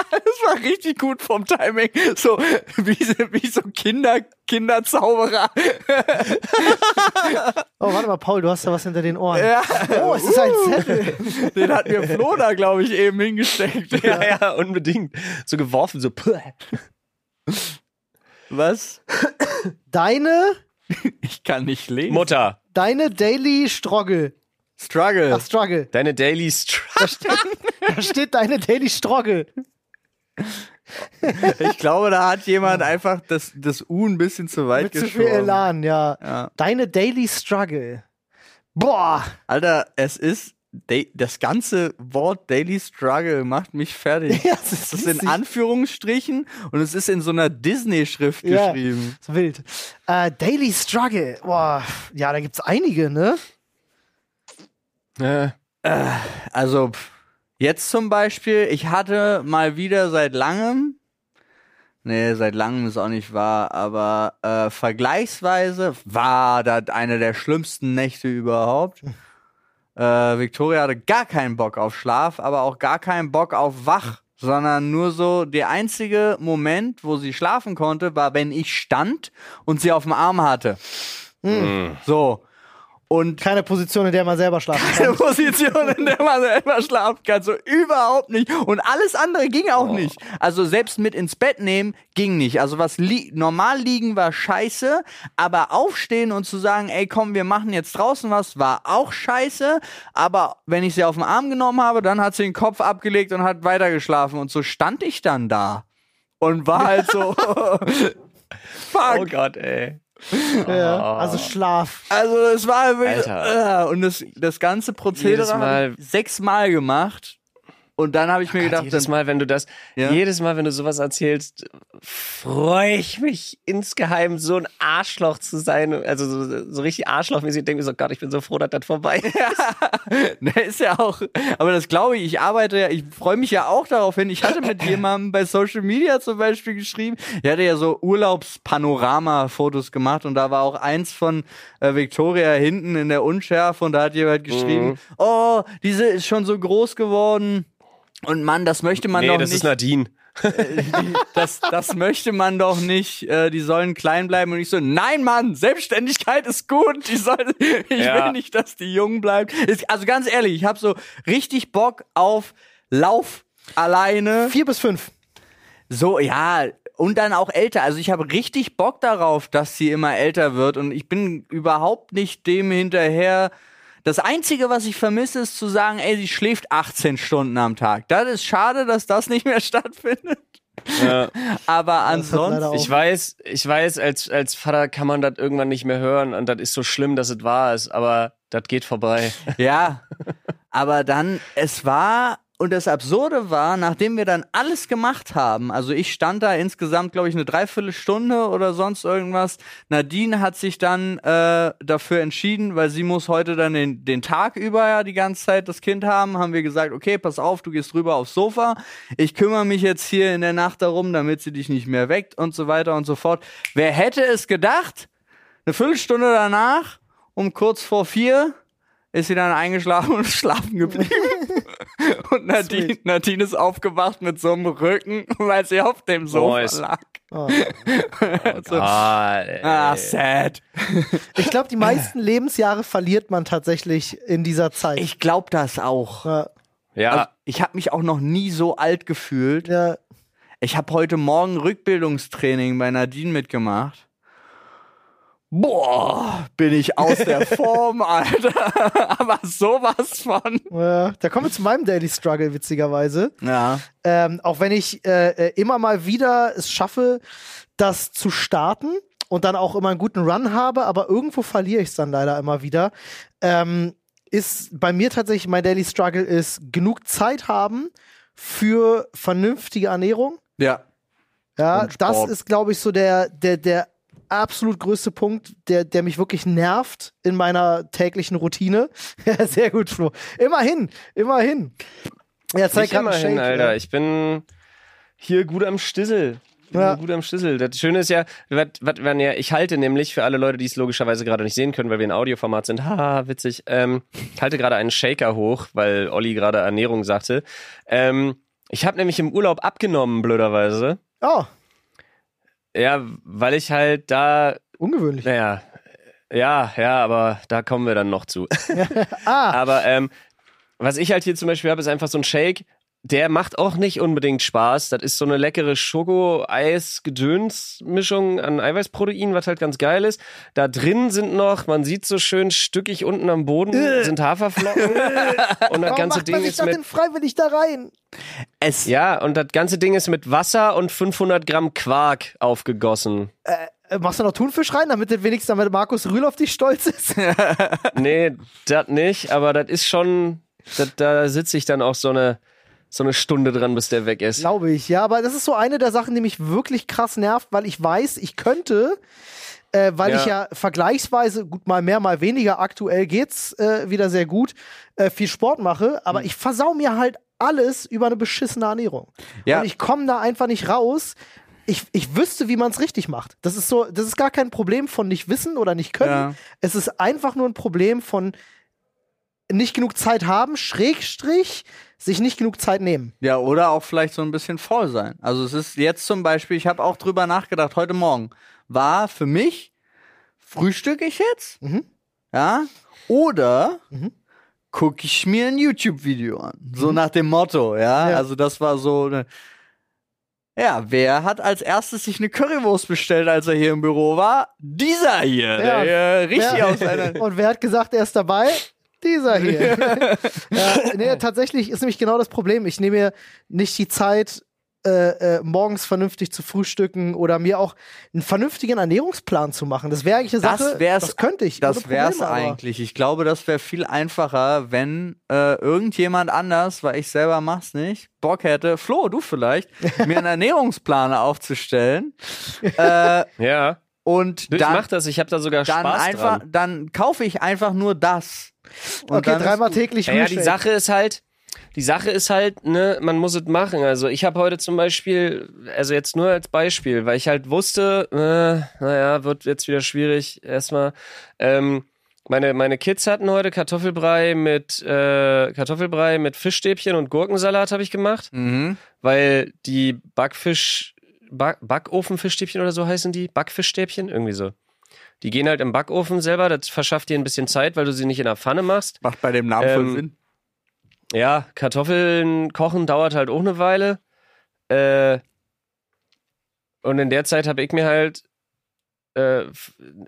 Das war richtig gut vom Timing. So wie, wie so Kinder, Kinderzauberer. Oh, warte mal, Paul, du hast da was hinter den Ohren. Ja. Oh, es ist ein Zettel. Den hat mir Flo da, glaube ich, eben hingesteckt. Ja, ja, unbedingt. So geworfen, so. Was? Deine, Ich kann nicht lesen. Mutter, deine Daily Struggle. Struggle. Ach, Struggle. deine Daily Struggle. Da steht deine Daily Struggle. Ich glaube, da hat jemand einfach das, das U ein bisschen zu weit Mit zu viel geschoben. Elan, ja. Ja. Deine Daily Struggle. Boah. Alter, es ist da- das ganze Wort Daily Struggle macht mich fertig. Ja, es ist Es ist in. Anführungsstrichen und es ist in so einer Disney-Schrift Ja. geschrieben. Ist wild. Äh, Daily Struggle. Boah. Ja, da gibt's einige, ne? Ja. Also pff, jetzt zum Beispiel, ich hatte mal wieder seit langem, nee, seit langem ist auch nicht wahr, aber äh, vergleichsweise war das eine der schlimmsten Nächte überhaupt. Äh, Victoria hatte gar keinen Bock auf Schlaf, aber auch gar keinen Bock auf Wach, sondern nur so der einzige Moment, wo sie schlafen konnte, war, wenn ich stand und sie auf dem Arm hatte. So. Und Keine Position, in der man selber schlafen kann. Position, in der man selber schlafen kann. So überhaupt nicht. Und alles andere ging auch nicht. Also selbst mit ins Bett nehmen ging nicht. Also was li normal liegen war scheiße, aber aufstehen und zu sagen, ey komm, wir machen jetzt draußen was, war auch scheiße. Aber wenn ich sie auf den Arm genommen habe, dann hat sie den Kopf abgelegt und hat weitergeschlafen. Und so stand ich dann da. Und war halt so. Fuck. Oh Gott, ey. Ja, also Schlaf. Also es war wirklich, Alter. äh, und das, das ganze Prozedere habe Mal- ich sechsmal gemacht und dann habe ich mir gedacht, jedes Mal, wenn du das, Ja. jedes Mal, wenn du sowas erzählst, freue ich mich insgeheim, so ein Arschloch zu sein. Also so, so richtig arschlochmäßig. Ich denke mir so, Gott, ich bin so froh, dass das vorbei ist. ne, ist ja auch, aber das glaube ich, ich arbeite ja, ich freue mich ja auch darauf hin. Ich hatte mit jemandem bei Social Media zum Beispiel geschrieben, der hatte ja so Urlaubspanorama-Fotos gemacht und da war auch eins von äh, Victoria hinten in der Unschärfe und da hat jemand geschrieben, oh, diese ist schon so groß geworden. Und Mann, das möchte man nee, doch das nicht. ist Nadine. die, das, das möchte man doch nicht. Äh, die sollen klein bleiben und ich so, nein, Mann, Selbstständigkeit ist gut. Die soll, ich Ja. will nicht, dass die jung bleibt. Also ganz ehrlich, ich habe so richtig Bock auf Lauf alleine. Vier bis fünf. So, ja. Und dann auch älter. Also ich habe richtig Bock darauf, dass sie immer älter wird. Und ich bin überhaupt nicht dem hinterher. Das Einzige, was ich vermisse, ist zu sagen, ey, sie schläft 18 Stunden am Tag. Das ist schade, dass das nicht mehr stattfindet. Ja. Aber ansonsten. Ich weiß, ich weiß, als, als Vater kann man das irgendwann nicht mehr hören und das ist so schlimm, dass es wahr ist, aber das geht vorbei. Ja, aber dann, es war, und das Absurde war, nachdem wir dann alles gemacht haben, also ich stand da insgesamt, glaube ich, eine Dreiviertelstunde oder sonst irgendwas. Nadine hat sich dann äh, dafür entschieden, weil sie muss heute dann den, den Tag über ja die ganze Zeit das Kind haben, haben wir gesagt, okay, pass auf, du gehst rüber aufs Sofa. Ich kümmere mich jetzt hier in der Nacht darum, damit sie dich nicht mehr weckt und so weiter und so fort. Wer hätte es gedacht? Eine Viertelstunde danach, um kurz vor vier, ist sie dann eingeschlafen und schlafen geblieben. und Nadine, Sweet. Nadine ist aufgewacht mit so einem Rücken, weil sie auf dem Sofa Nice. lag. Oh. so, Ah, ey. ah, sad. Ich glaube, die meisten Lebensjahre verliert man tatsächlich in dieser Zeit. Ich glaube das auch. ja, ja, Also, ich habe mich auch noch nie so alt gefühlt. ja, Ich habe heute Morgen Rückbildungstraining bei Nadine mitgemacht. Boah, bin ich aus der Form, Alter. Aber sowas von. ja. Da kommen wir zu meinem Daily Struggle, witzigerweise. Ja. Ähm, auch wenn ich äh, äh, immer mal wieder es schaffe, das zu starten und dann auch immer einen guten Run habe, aber irgendwo verliere ich es dann leider immer wieder. Ähm, ist bei mir tatsächlich mein Daily Struggle ist genug Zeit haben für vernünftige Ernährung. Ja. Ja, das ist, glaube ich, so der, der, der absolut größte Punkt, der, der mich wirklich nervt in meiner täglichen Routine. Ja, Sehr gut, Flo. Immerhin, immerhin. Er zeigt Nicht gerade immerhin, Shake, Alter. ja. Ich bin hier gut am Stissel. Ja. Gut am Stissel. Das Schöne ist ja, wat, wat, wenn ja, ich halte nämlich für alle Leute, die es logischerweise gerade nicht sehen können, weil wir in Audioformat sind, haha, witzig, ähm, ich halte gerade einen Shaker hoch, weil Olli gerade Ernährung sagte. Ähm, ich habe nämlich im Urlaub abgenommen, blöderweise. Oh, Ja, weil ich halt da, ungewöhnlich. naja, ja, ja, aber da kommen wir dann noch zu. Ah, Aber ähm, was ich halt hier zum Beispiel habe, ist einfach so ein Shake. Der macht auch nicht unbedingt Spaß. Das ist so eine leckere Schoko-Eis-Gedöns-Mischung an Eiweißprotein, was halt ganz geil ist. Da drin sind noch, man sieht so schön stückig unten am Boden, Äh. sind Haferflocken. und das warum ganze macht man Ding sich ist mit. denn freiwillig da rein? Es, Ja, und das ganze Ding ist mit Wasser und 500 Gramm Quark aufgegossen. Äh, machst du noch Thunfisch rein, damit du wenigstens damit Markus Rühl auf dich stolz ist? Nee, das nicht, aber das ist schon, dat, da sitze ich dann auch so eine, so eine Stunde dran, bis der weg ist. Glaube ich, ja. Aber das ist so eine der Sachen, die mich wirklich krass nervt, weil ich weiß, ich könnte, äh, weil Ja. ich ja vergleichsweise, gut, mal mehr, mal weniger, aktuell geht's äh, wieder sehr gut, äh, viel Sport mache, aber ich versau mir halt alles über eine beschissene Ernährung. Ja. Und ich komme da einfach nicht raus. Ich, ich wüsste, wie man es richtig macht. Das ist so, das ist gar kein Problem von nicht wissen oder nicht können. Ja. Es ist einfach nur ein Problem von nicht genug Zeit haben, Schrägstrich, sich nicht genug Zeit nehmen. Ja, oder auch vielleicht so ein bisschen faul sein. Also es ist jetzt zum Beispiel, ich habe auch drüber nachgedacht, heute Morgen war für mich, frühstücke ich jetzt? Mhm. Ja? Oder Mhm. gucke ich mir ein YouTube-Video an? So nach dem Motto, ja? Ja. Also das war so eine. Ja, wer hat als erstes sich eine Currywurst bestellt, als er hier im Büro war? Dieser hier. Ja. Der hier richtig Ja. aus einer. Und wer hat gesagt, er ist dabei? Dieser hier. ja, nee, tatsächlich ist nämlich genau das Problem. Ich nehme mir nicht die Zeit, äh, äh, morgens vernünftig zu frühstücken oder mir auch einen vernünftigen Ernährungsplan zu machen. Das wäre eigentlich eine Das Sache, wär's- das könnte ich. Das Probleme, aber- eigentlich. Ich glaube, das wäre viel einfacher, wenn äh, irgendjemand anders, weil ich selber mach's nicht, Bock hätte, Flo, du vielleicht, mir einen Ernährungsplan aufzustellen. äh, Ja. Und Ich dann, mach das, ich habe da sogar dann Spaß einfach, dran. dann kaufe ich einfach nur das. Und Okay, dreimal täglich Ja, ja, die. Sache ist halt, die Sache ist halt, ne, man muss es machen. Also ich habe heute zum Beispiel, also jetzt nur als Beispiel, weil ich halt wusste, äh, naja, wird jetzt wieder schwierig. Erstmal, ähm, meine, meine Kids hatten heute Kartoffelbrei mit äh, Kartoffelbrei mit Fischstäbchen und Gurkensalat habe ich gemacht, Mhm. weil die Backfisch Back, Backofenfischstäbchen oder so heißen die, Backfischstäbchen irgendwie so. Die gehen halt im Backofen selber, das verschafft dir ein bisschen Zeit, weil du sie nicht in der Pfanne machst. Macht bei dem Namen voll Ähm, Sinn. Ja, Kartoffeln kochen dauert halt auch eine Weile. Äh, und in der Zeit habe ich mir halt äh,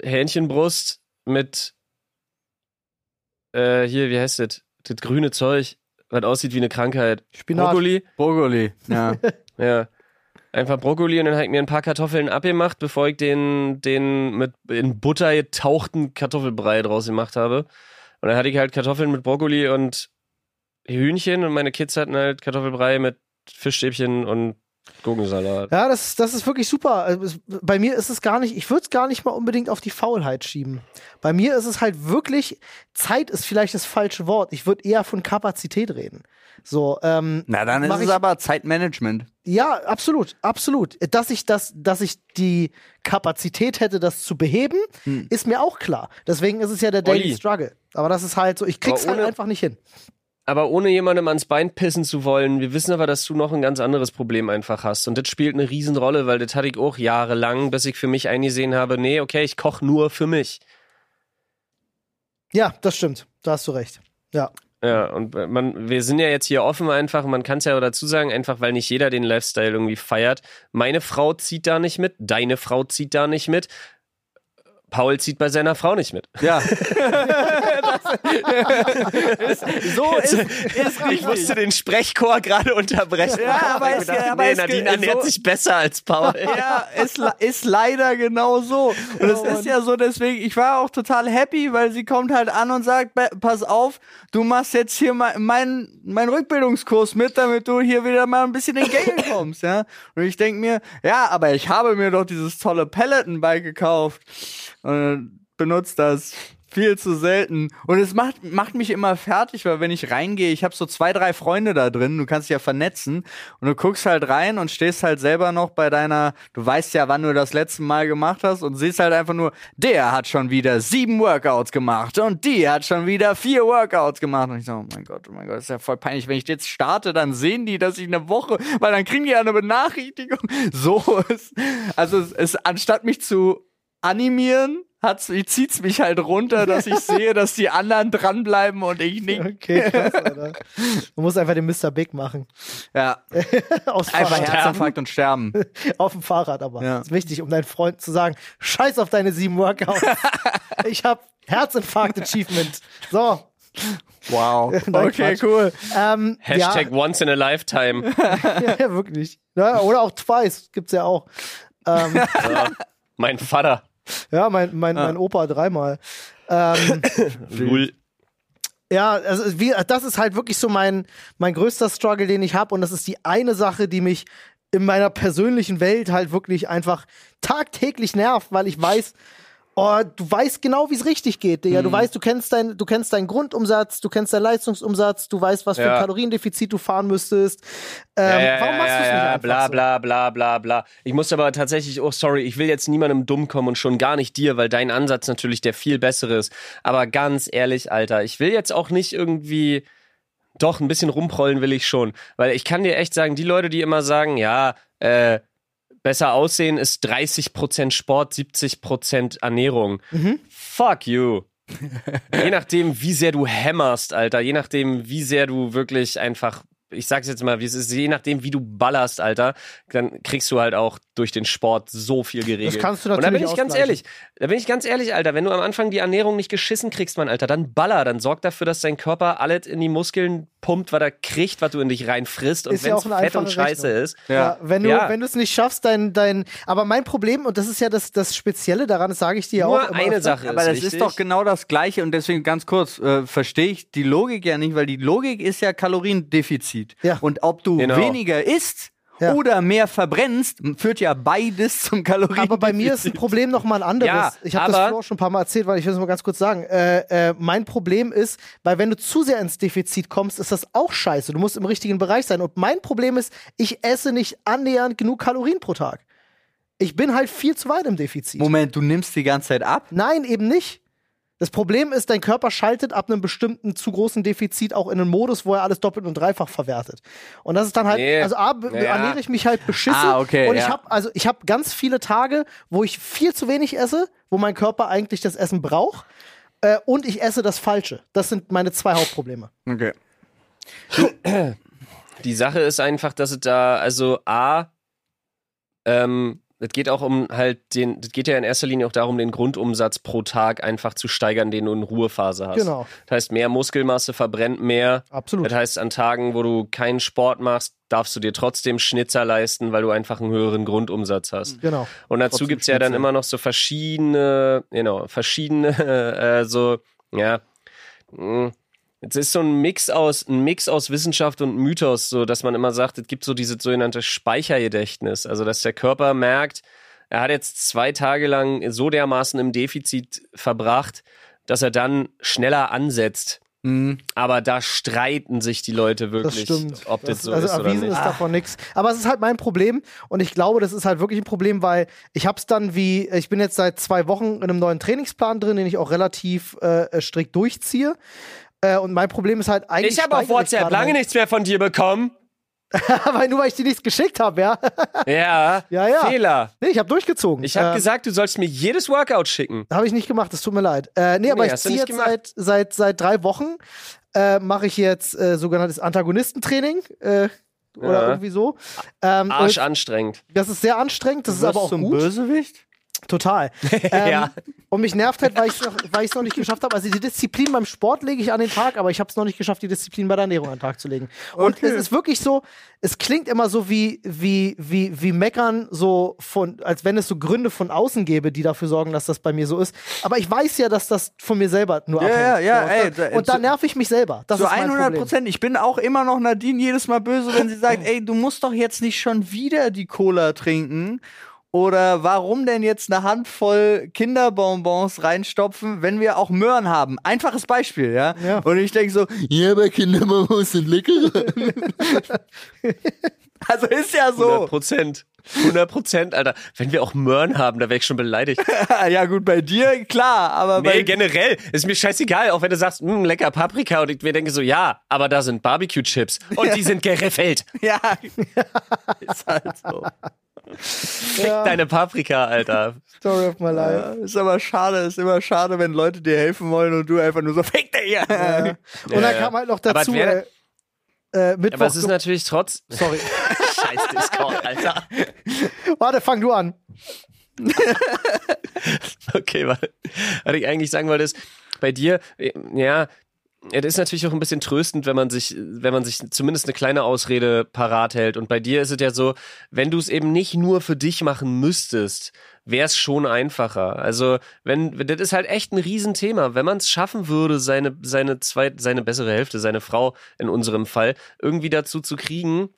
Hähnchenbrust mit äh, hier, wie heißt das? Das grüne Zeug, was aussieht wie eine Krankheit. Spinat. Brokkoli. Brokkoli. Ja. Ja. Einfach Brokkoli und dann habe ich mir ein paar Kartoffeln abgemacht, bevor ich den, den mit in Butter getauchten Kartoffelbrei draus gemacht habe. Und dann hatte ich halt Kartoffeln mit Brokkoli und Hühnchen und meine Kids hatten halt Kartoffelbrei mit Fischstäbchen und Gurkensalat. Ja, das, das ist wirklich super. Also Bei mir ist es gar nicht, ich würde es gar nicht mal unbedingt auf die Faulheit schieben. Bei mir ist es halt wirklich, Zeit ist vielleicht das falsche Wort. Ich würde eher von Kapazität reden. So, ähm, Na, dann ist Mach es ich- aber Zeitmanagement. ja, absolut, absolut. Dass ich das, dass ich die Kapazität hätte, das zu beheben, ist mir auch klar. Deswegen ist es ja der Daily Olli. Struggle. Aber das ist halt so, ich krieg's halt einfach nicht hin. Aber ohne jemandem ans Bein pissen zu wollen, wir wissen aber, dass du noch ein ganz anderes Problem einfach hast. Und das spielt eine Riesenrolle, weil das hatte ich auch jahrelang, bis ich für mich eingesehen habe, nee, okay, ich koche nur für mich. Ja, das stimmt. Da hast du recht. Ja. Ja, und man, wir sind ja jetzt hier offen einfach, man kann es ja dazu sagen, einfach weil nicht jeder den Lifestyle irgendwie feiert. Meine Frau zieht da nicht mit, deine Frau zieht da nicht mit. Paul zieht bei seiner Frau nicht mit. Ja. So ist, ist Ich musste den Sprechchor gerade unterbrechen. Ja, aber es- dachte, aber nee, Nadine so- ernährt sich besser als Paul. Ja, ist, ist leider genau so. Und es ist ja so, deswegen, ich war auch total happy, weil sie kommt halt an und sagt, "Be- pass auf, du machst jetzt hier mein, mein, mein Rückbildungskurs mit, damit du hier wieder mal ein bisschen in Gänge kommst, ja. Und ich denk mir, ja, aber ich habe mir doch dieses tolle Peloton-Bike gekauft benutzt das viel zu selten. Und es macht, macht mich immer fertig, weil wenn ich reingehe, ich habe so zwei, drei Freunde da drin, du kannst dich ja vernetzen und du guckst halt rein und stehst halt selber noch bei deiner, du weißt ja, wann du das letzte Mal gemacht hast und siehst halt einfach nur, der hat schon wieder sieben Workouts gemacht und die hat schon wieder vier Workouts gemacht. Und ich so, oh mein Gott, oh mein Gott, das ist ja voll peinlich. Wenn ich jetzt starte, dann sehen die, dass ich eine Woche, weil dann kriegen die ja eine Benachrichtigung. So ist, also es, es anstatt mich zu animieren, hat's, zieht's mich halt runter, dass ich sehe, dass die anderen dranbleiben und ich nicht. Okay, krass, Alter. Du musst einfach den Mr. Big machen. Ja, Aus einfach Fahrrad. Herzinfarkt und sterben. Auf dem Fahrrad aber. Ja. Das ist wichtig, um deinen Freunden zu sagen, scheiß auf deine sieben Workouts. ich hab Herzinfarkt-Achievement. So. Wow. Nein, Okay, Quatsch. cool. Ähm, Hashtag once in a lifetime. Ja, ja, wirklich. Ja, oder auch twice, gibt's ja auch. Ähm, Ja. Mein Vater. Ja, mein, mein, mein Opa dreimal. Ähm. Ja, also wie, das ist halt wirklich so mein, mein größter Struggle, den ich habe. Und das ist die eine Sache, die mich in meiner persönlichen Welt halt wirklich einfach tagtäglich nervt, weil ich weiß, oh, du weißt genau, wie es richtig geht, Digga. Mhm. Du weißt, du kennst, dein, du kennst deinen Grundumsatz, du kennst deinen Leistungsumsatz, du weißt, was für Ja. ein Kaloriendefizit du fahren müsstest. Ähm, warum machst du es nicht ja, einfach bla so? bla bla bla bla. Ich muss aber tatsächlich, oh sorry, ich will jetzt niemandem dumm kommen und schon gar nicht dir, weil dein Ansatz natürlich der viel bessere ist. Aber ganz ehrlich, Alter, ich will jetzt auch nicht irgendwie. Doch, ein bisschen rumprollen will ich schon. Weil ich kann dir echt sagen, die Leute, die immer sagen, ja, äh, besser aussehen ist 30% Sport, 70% Ernährung. Mhm. Fuck you. je nachdem, wie sehr du hämmerst, Alter, je nachdem, wie sehr du wirklich einfach, ich sag's jetzt mal, wie es ist, je nachdem, wie du ballerst, Alter, dann kriegst du halt auch durch den Sport so viel geregelt. Das kannst du Und da bin natürlich ich ganz ehrlich, da bin ich ganz ehrlich, Alter, wenn du am Anfang die Ernährung nicht geschissen kriegst, mein Alter, dann baller, dann sorg dafür, dass dein Körper alles in die Muskeln pumpt, was er kriegt, was du in dich reinfrisst und Ist ja wenn's auch eine Fett und Scheiße Rechnung. ist. Ja, wenn du, Ja. wenn du es nicht schaffst, dein, dein, aber mein Problem, und das ist ja das, das Spezielle daran, das sage ich dir Nur auch immer eine öfter. Sache Aber das wichtig. ist doch genau das Gleiche und deswegen ganz kurz, äh, verstehe ich die Logik ja nicht, weil die Logik ist ja Kaloriendefizit. Ja. Und ob du Genau. weniger isst Ja. oder mehr verbrennst, führt ja beides zum Kaloriendefizit. Aber bei mir ist ein Problem noch mal ein anderes. Ja, ich habe das vorher schon ein paar Mal erzählt, weil ich will es mal ganz kurz sagen. Äh, äh, mein Problem ist, weil wenn du zu sehr ins Defizit kommst, ist das auch scheiße. Du musst im richtigen Bereich sein. Und mein Problem ist, ich esse nicht annähernd genug Kalorien pro Tag. Ich bin halt viel zu weit im Defizit. Moment, du nimmst die ganze Zeit ab? Nein, eben nicht. Das Problem ist, dein Körper schaltet ab einem bestimmten zu großen Defizit auch in einen Modus, wo er alles doppelt und dreifach verwertet. Und das ist dann halt, Nee. also A, be- Ja. ernähre ich mich halt beschissen. Ah, okay, und ich ja. habe also ich habe ganz viele Tage, wo ich viel zu wenig esse, wo mein Körper eigentlich das Essen braucht. Äh, und ich esse das Falsche. Das sind meine zwei Hauptprobleme. Okay. Die Sache ist einfach, dass es da, also A, ähm, es geht auch um halt den, es geht ja in erster Linie auch darum, den Grundumsatz pro Tag einfach zu steigern, den du in Ruhephase hast. Genau. Das heißt, mehr Muskelmasse verbrennt mehr. Absolut. Das heißt, an Tagen, wo du keinen Sport machst, darfst du dir trotzdem Schnitzer leisten, weil du einfach einen höheren Grundumsatz hast. Genau. Und dazu Trotzdem gibt's ja dann immer noch so verschiedene, genau, verschiedene, äh, so, ja, mh, es ist so ein Mix aus, ein Mix aus Wissenschaft und Mythos, so, dass man immer sagt, es gibt so dieses sogenannte Speichergedächtnis, also dass der Körper merkt, er hat jetzt zwei Tage lang so dermaßen im Defizit verbracht, dass er dann schneller ansetzt. Mhm. Aber da streiten sich die Leute Das wirklich, stimmt. ob das, Das- so also ist oder erwiesen ist davon nichts. Aber es ist halt mein Problem und ich glaube, das ist halt wirklich ein Problem, weil ich hab's dann wie, ich bin jetzt seit zwei Wochen in einem neuen Trainingsplan drin, den ich auch relativ äh, strikt durchziehe. Äh, und mein Problem ist halt eigentlich. Ich habe auf WhatsApp lange nichts mehr von dir bekommen. weil nur weil ich dir nichts geschickt habe, ja. Ja, Ja, ja. Fehler. nee, ich habe durchgezogen. Ich habe Ähm, gesagt, du sollst mir jedes Workout schicken. Habe ich nicht gemacht, das tut mir leid. Äh, nee, aber ich ziehe jetzt gemacht. seit, seit, seit drei Wochen, äh, mache ich jetzt äh, sogenanntes Antagonistentraining. Äh, oder Ja. irgendwie so. Ähm, Arsch anstrengend. das ist sehr anstrengend, das ist aber auch zum gut. Bösewicht? Total. Ähm, Ja. Und mich nervt halt, weil ich es noch, nicht geschafft habe. Also die Disziplin beim Sport lege ich an den Tag, aber ich habe es noch nicht geschafft, die Disziplin bei der Ernährung an den Tag zu legen. Und Okay. es ist wirklich so, es klingt immer so wie, wie, wie, wie meckern, so von, als wenn es so Gründe von außen gäbe, die dafür sorgen, dass das bei mir so ist. Aber ich weiß ja, dass das von mir selber nur Ja, abhängt. ja, ja, So, und da, und da nerv ich mich selber. Das Zu ist mein 100 Problem. Prozent. Ich bin auch immer noch Nadine jedes Mal böse, wenn sie sagt, ey, du musst doch jetzt nicht schon wieder die Cola trinken. Oder warum denn jetzt eine Handvoll Kinderbonbons reinstopfen, wenn wir auch Möhren haben? Einfaches Beispiel, ja. Ja. Und ich denke so, ja, aber Kinderbonbons sind lecker. also ist ja 100 so. Prozent. 100 Prozent, Alter. Wenn wir auch Möhren haben, da wäre ich schon beleidigt. ja, gut, bei dir, klar, aber Nee, bei generell. Ist mir scheißegal, auch wenn du sagst, mh, lecker Paprika und ich mir denke so, ja, aber da sind Barbecue-Chips und die sind gereffelt. Ja, ist halt so. Ja, Deine Paprika, Alter. Story of my life. Ja, ist aber schade, ist immer schade, wenn Leute dir helfen wollen und du einfach nur so, fick dich! Ja. Und dann Ja, kam halt noch Aber dazu, wer- äh, äh, Mittwoch. Aber es ist natürlich trotz. Sorry. Scheiß Discord, Alter. Warte, fang du an. Okay, was, was ich eigentlich sagen wollte, ist, bei dir, ja, es ist natürlich auch ein bisschen tröstend, wenn man sich, wenn man sich zumindest eine kleine Ausrede parat hält. Und bei dir ist es ja so, wenn du es eben nicht nur für dich machen müsstest, wäre es schon einfacher. Also, wenn, das ist halt echt ein Riesenthema. Wenn man es schaffen würde, seine, seine zwei, seine bessere Hälfte, seine Frau in unserem Fall, irgendwie dazu zu kriegen,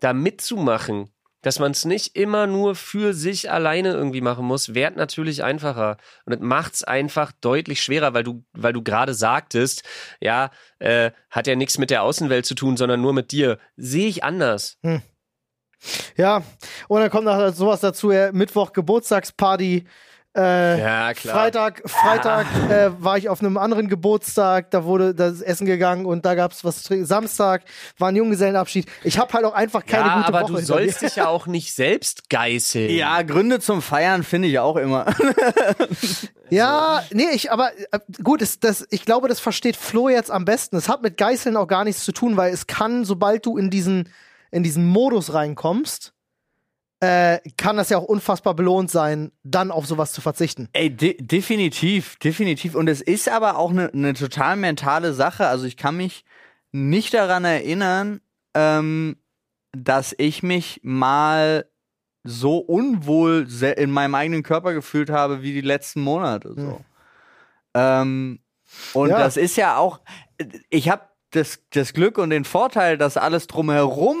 da mitzumachen, dass man es nicht immer nur für sich alleine irgendwie machen muss, wäre natürlich einfacher. Und das macht es einfach deutlich schwerer, weil du, weil du gerade sagtest, ja, äh, hat ja nichts mit der Außenwelt zu tun, sondern nur mit dir. Sehe ich anders. Ja, und dann kommt noch sowas dazu, ja, Mittwoch Geburtstagsparty. Äh, Ja, Freitag, Freitag äh, war ich auf einem anderen Geburtstag, da wurde das Essen gegangen und da gab's was zu trinken. Samstag war ein Junggesellenabschied. Ich habe halt auch einfach keine ja, gute aber Woche du hinter sollst dich ja auch nicht selbst geißeln. Ja, Gründe zum Feiern finde ich auch immer. Ja, nee, ich, aber äh, gut, ist das, ich glaube, das versteht Flo jetzt am besten. Es hat mit Geißeln auch gar nichts zu tun, weil es kann, sobald du in diesen, in diesen Modus reinkommst, äh, kann das ja auch unfassbar belohnt sein, dann auf sowas zu verzichten. Ey, de definitiv, definitiv. Und es ist aber auch eine ne total mentale Sache. Also ich kann mich nicht daran erinnern, ähm, dass ich mich mal so unwohl in meinem eigenen Körper gefühlt habe wie die letzten Monate. So. Hm. Ähm, und Ja. das ist ja auch, ich habe das, das Glück und den Vorteil, dass alles drumherum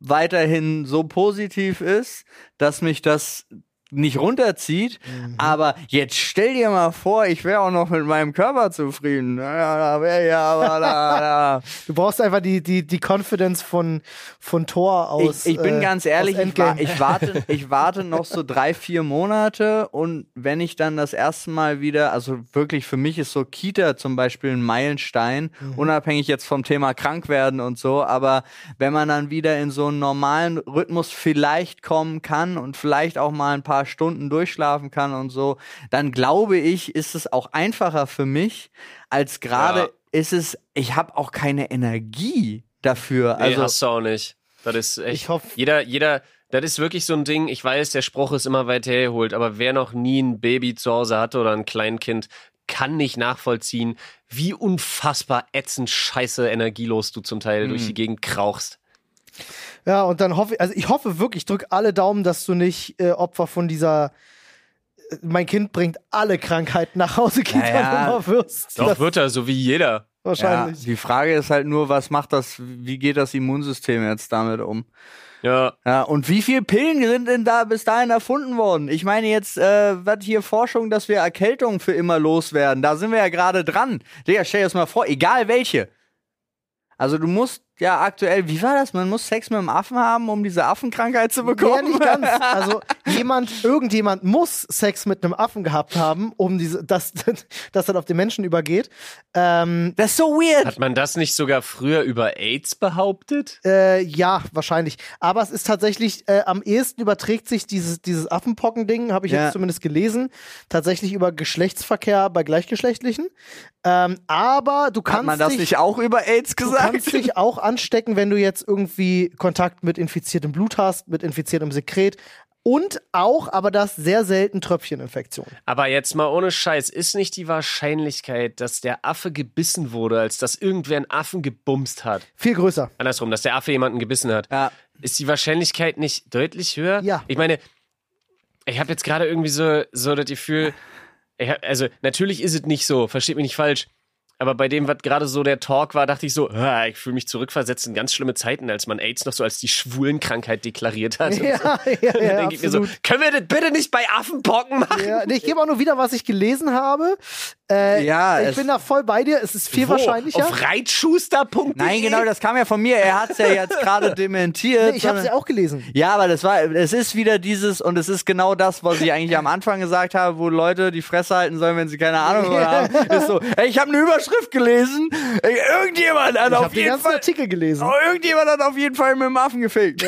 weiterhin so positiv ist, dass mich das nicht runterzieht. Aber jetzt stell dir mal vor, ich wäre auch noch mit meinem Körper zufrieden. Ja, da wäre ja aber da, da. Du brauchst einfach die, die, die Confidence von, von Thor aus. Ich, ich bin äh, ganz ehrlich, ich, wa ich, warte, ich warte noch so drei, vier Monate und wenn ich dann das erste Mal wieder, also wirklich für mich ist so Kita zum Beispiel ein Meilenstein, Mhm. unabhängig jetzt vom Thema krank werden und so, aber wenn man dann wieder in so einen normalen Rhythmus vielleicht kommen kann und vielleicht auch mal ein paar Stunden durchschlafen kann und so, dann glaube ich, ist es auch einfacher für mich, als gerade Ja. ist es, ich habe auch keine Energie dafür. Nee, Also hast du auch nicht. Das ist echt. Ich hoff- Jeder, jeder, das ist wirklich so ein Ding. Ich weiß, der Spruch ist immer weit hergeholt, aber wer noch nie ein Baby zu Hause hatte oder ein Kleinkind, kann nicht nachvollziehen, wie unfassbar ätzend scheiße energielos du zum Teil durch die Gegend krauchst. Ja, und dann hoffe ich, also ich hoffe wirklich, ich drück alle Daumen, dass du nicht äh, Opfer von dieser äh, mein Kind bringt alle Krankheiten nach Hause Kita Ja, Nummer wirst. Doch, Das wird er, so wie jeder. wahrscheinlich. Ja, die Frage ist halt nur, was macht das, wie geht das Immunsystem jetzt damit um? Ja. Ja, und wie viele Pillen sind denn da bis dahin erfunden worden? Ich meine jetzt, äh, was hier Forschung, dass wir Erkältungen für immer loswerden. Da sind wir ja gerade dran. Digga, stell dir das mal vor, egal welche. Also du musst ja aktuell, wie war das? Man muss Sex mit einem Affen haben, um diese Affenkrankheit zu Ja, bekommen. nicht ganz. Also jemand, irgendjemand muss Sex mit einem Affen gehabt haben, um diese, dass das dann auf den Menschen übergeht. Ähm, Das ist so weird. Hat man das nicht sogar früher über AIDS behauptet? äh, ja, wahrscheinlich. Aber es ist tatsächlich, äh, am ehesten überträgt sich dieses, dieses Affenpocken-Ding, habe ich Ja. jetzt zumindest gelesen, tatsächlich über Geschlechtsverkehr bei Gleichgeschlechtlichen. Ähm, aber du kannst Hat man das dich, nicht auch über AIDS Du gesagt? kannst dich auch anstecken, wenn du jetzt irgendwie Kontakt mit infiziertem Blut hast, mit infiziertem Sekret. und auch, aber das sehr selten Tröpfcheninfektionen. Aber jetzt mal ohne Scheiß, ist nicht die Wahrscheinlichkeit, dass der Affe gebissen wurde, als dass irgendwer einen Affen gebumst hat? Viel größer. Andersrum, dass der Affe jemanden gebissen hat. Ja. Ist die Wahrscheinlichkeit nicht deutlich höher? Ja. Ich meine, ich habe jetzt gerade irgendwie so, so das Gefühl, ich hab, also natürlich ist es nicht so, versteht mich nicht falsch. Aber bei dem, was gerade so der Talk war, dachte ich so, ah, ich fühle mich zurückversetzt in ganz schlimme Zeiten, als man AIDS noch so als die Schwulenkrankheit deklariert hat. Ja, ja, Und ja, dann denke ich mir so, absolut. können wir das bitte nicht bei Affenpocken machen? Ja, nee, ich gebe auch nur wieder, was ich gelesen habe. Äh, Ja, ich bin da voll bei dir. Es ist viel Wo? wahrscheinlicher. Auf reitschuster.de? Nein, genau, das kam ja von mir. Er hat es ja jetzt gerade dementiert. Nee, ich habe es ja auch gelesen. Ja, aber das war, es ist wieder dieses, und es ist genau das, was ich eigentlich am Anfang gesagt habe, wo Leute die Fresse halten sollen, wenn sie keine Ahnung haben. Ist so, ey, ich habe eine Überschrift gelesen, ey, irgendjemand hat Ich auf jeden Fall, Artikel gelesen. oh, irgendjemand hat auf jeden Fall mit dem Affen gefickt.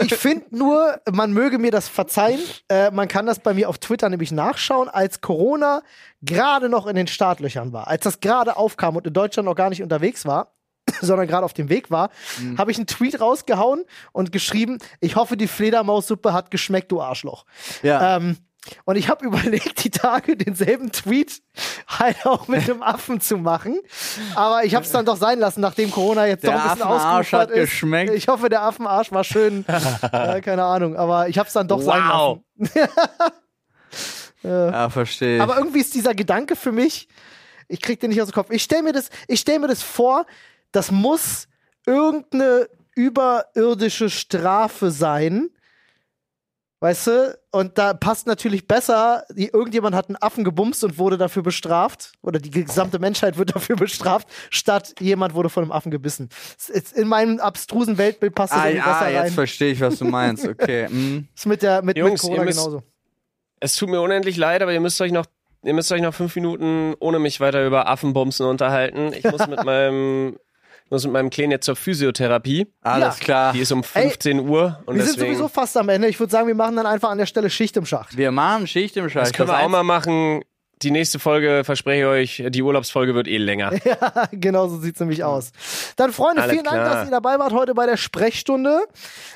Ich finde nur, man möge mir das verzeihen. Äh, man kann das bei mir auf Twitter nämlich nachschauen, als Corona gerade noch in den Startlöchern war, als das gerade aufkam und in Deutschland noch gar nicht unterwegs war. sondern gerade auf dem Weg war, Mhm. habe ich einen Tweet rausgehauen und geschrieben, ich hoffe, die Fledermaussuppe hat geschmeckt, du Arschloch. Ja. Ähm, und ich habe überlegt, die Tage denselben Tweet halt auch mit einem Affen zu machen. Aber ich habe es dann doch sein lassen, nachdem Corona jetzt Der doch ein bisschen Affenarsch hat ist. geschmeckt. Ich hoffe, der Affenarsch war schön. äh, keine Ahnung, aber ich habe es dann doch sein Wow. lassen. ja, verstehe. ich. Aber irgendwie ist dieser Gedanke für mich, ich krieg den nicht aus dem Kopf. Ich stelle mir das, ich stell mir das vor, das muss irgendeine überirdische Strafe sein. Weißt du? Und da passt natürlich besser, die, irgendjemand hat einen Affen gebumst und wurde dafür bestraft. Oder die gesamte Menschheit wird dafür bestraft, statt jemand wurde von einem Affen gebissen. Es ist- In meinem abstrusen Weltbild passt das ah, irgendwie ah, besser jetzt rein. verstehe ich, was du meinst. Okay. mm. Ist mit, der, mit, Jungs, mit Corona müsst- genauso. Es tut mir unendlich leid, aber ihr müsst euch noch, ihr müsst euch noch fünf Minuten ohne mich weiter über Affenbumsen unterhalten. Ich muss mit meinem, muss mit meinem Kleinen jetzt zur Physiotherapie. Alles Ja. klar. Die ist um 15 Uhr und Wir sind sowieso fast am Ende. Ich würde sagen, wir machen dann einfach an der Stelle Schicht im Schacht. Wir machen Schicht im Scheiß. das können wir auch mal machen. Die nächste Folge, verspreche ich euch, die Urlaubsfolge wird eh länger. genau so sieht's nämlich aus. Dann, Freunde, Alles vielen Dank, klar. dass ihr dabei wart heute bei der Sprechstunde.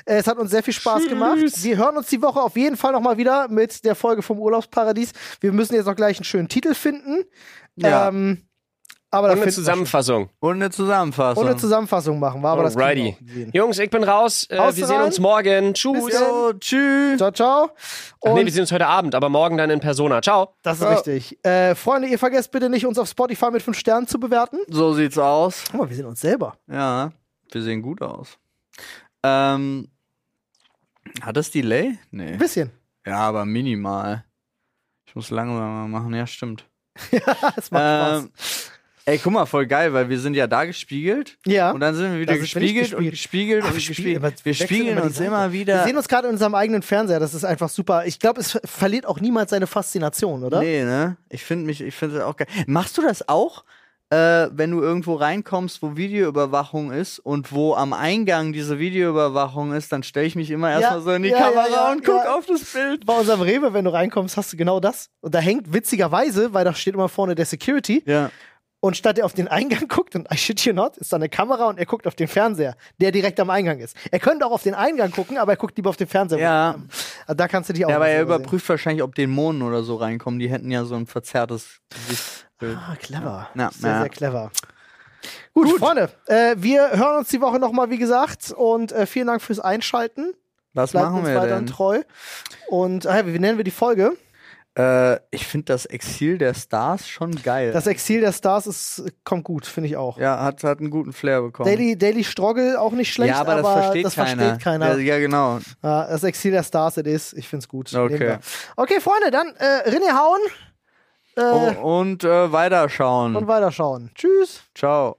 Es hat uns sehr viel Spaß Tschüss. gemacht. Wir hören uns die Woche auf jeden Fall nochmal wieder mit der Folge vom Urlaubsparadies. Wir müssen jetzt noch gleich einen schönen Titel finden. Ja. Ähm, aber Und eine Zusammenfassung. Und eine. Zusammenfassung. Und eine Zusammenfassung machen wir, aber das Alrighty. sehen. Jungs, ich bin raus. Äh, wir sehen uns morgen. Tschüss. Tschüss. Ciao, ciao. Und nee, wir sehen uns heute Abend, aber morgen dann in Persona. Ciao. das ist Ja. richtig. Äh, Freunde, ihr vergesst bitte nicht, uns auf Spotify mit 5 Sternen zu bewerten. So sieht's aus. Guck mal, wir sehen uns selber. Ja, wir sehen gut aus. Ähm, hat das Delay? Nee. Ein bisschen. Ja, aber minimal. Ich muss langsamer machen, ja, stimmt. Es macht Spaß. Ey, guck mal, voll geil, weil wir sind ja da gespiegelt Ja. und dann sind wir wieder wir nicht gespiegelt und gespiegelt Ah, und wir spiegeln- gespiegelt. Wir wechseln spiegeln immer uns immer Wir wieder. sehen uns gerade in unserem eigenen Fernseher. Das ist einfach super. Ich glaube, es ver- verliert auch niemals seine Faszination, oder? Nee, ne? Ich finde mich, ich finde auch geil. Machst du das auch? Äh, wenn du irgendwo reinkommst, wo Videoüberwachung ist und wo am Eingang diese Videoüberwachung ist, dann stelle ich mich immer erstmal so in die ja, Kamera ja, ja, und guck ja. auf das Bild. Bei unserem Rewe, wenn du reinkommst, hast du genau das. Und da hängt witzigerweise, weil da steht immer vorne der Security. Ja. Und statt er auf den Eingang guckt, und I shit you not, ist da eine Kamera und er guckt auf den Fernseher, der direkt am Eingang ist. Er könnte auch auf den Eingang gucken, aber er guckt lieber auf den Fernseher. Ja. Also Da kannst du dich auch Ja, aber er überprüft wahrscheinlich, ob Dämonen oder so reinkommen. Die hätten ja so ein verzerrtes Gesichtsbild. sehen. Ah, clever. Ja, sehr, ja. sehr clever. Gut, Freunde, äh, wir hören uns die Woche nochmal, wie gesagt. Und äh, vielen Dank fürs Einschalten. Was Bleibt machen uns wir weiterhin denn? treu. Und äh, wie nennen wir die Folge? Äh, ich finde das Exil der Stars schon geil. Das Exil der Stars ist, kommt gut, finde ich auch. ja, hat, hat einen guten Flair bekommen. Daily, Daily Struggle auch nicht schlecht, ja, aber das versteht das keiner. versteht keiner. Ja, ja, genau. Das Exil der Stars it is. Ich find's gut. Okay. Okay, Freunde, dann äh, Rinne hauen äh, Oh, und äh, weiterschauen. und weiterschauen. Tschüss. Ciao.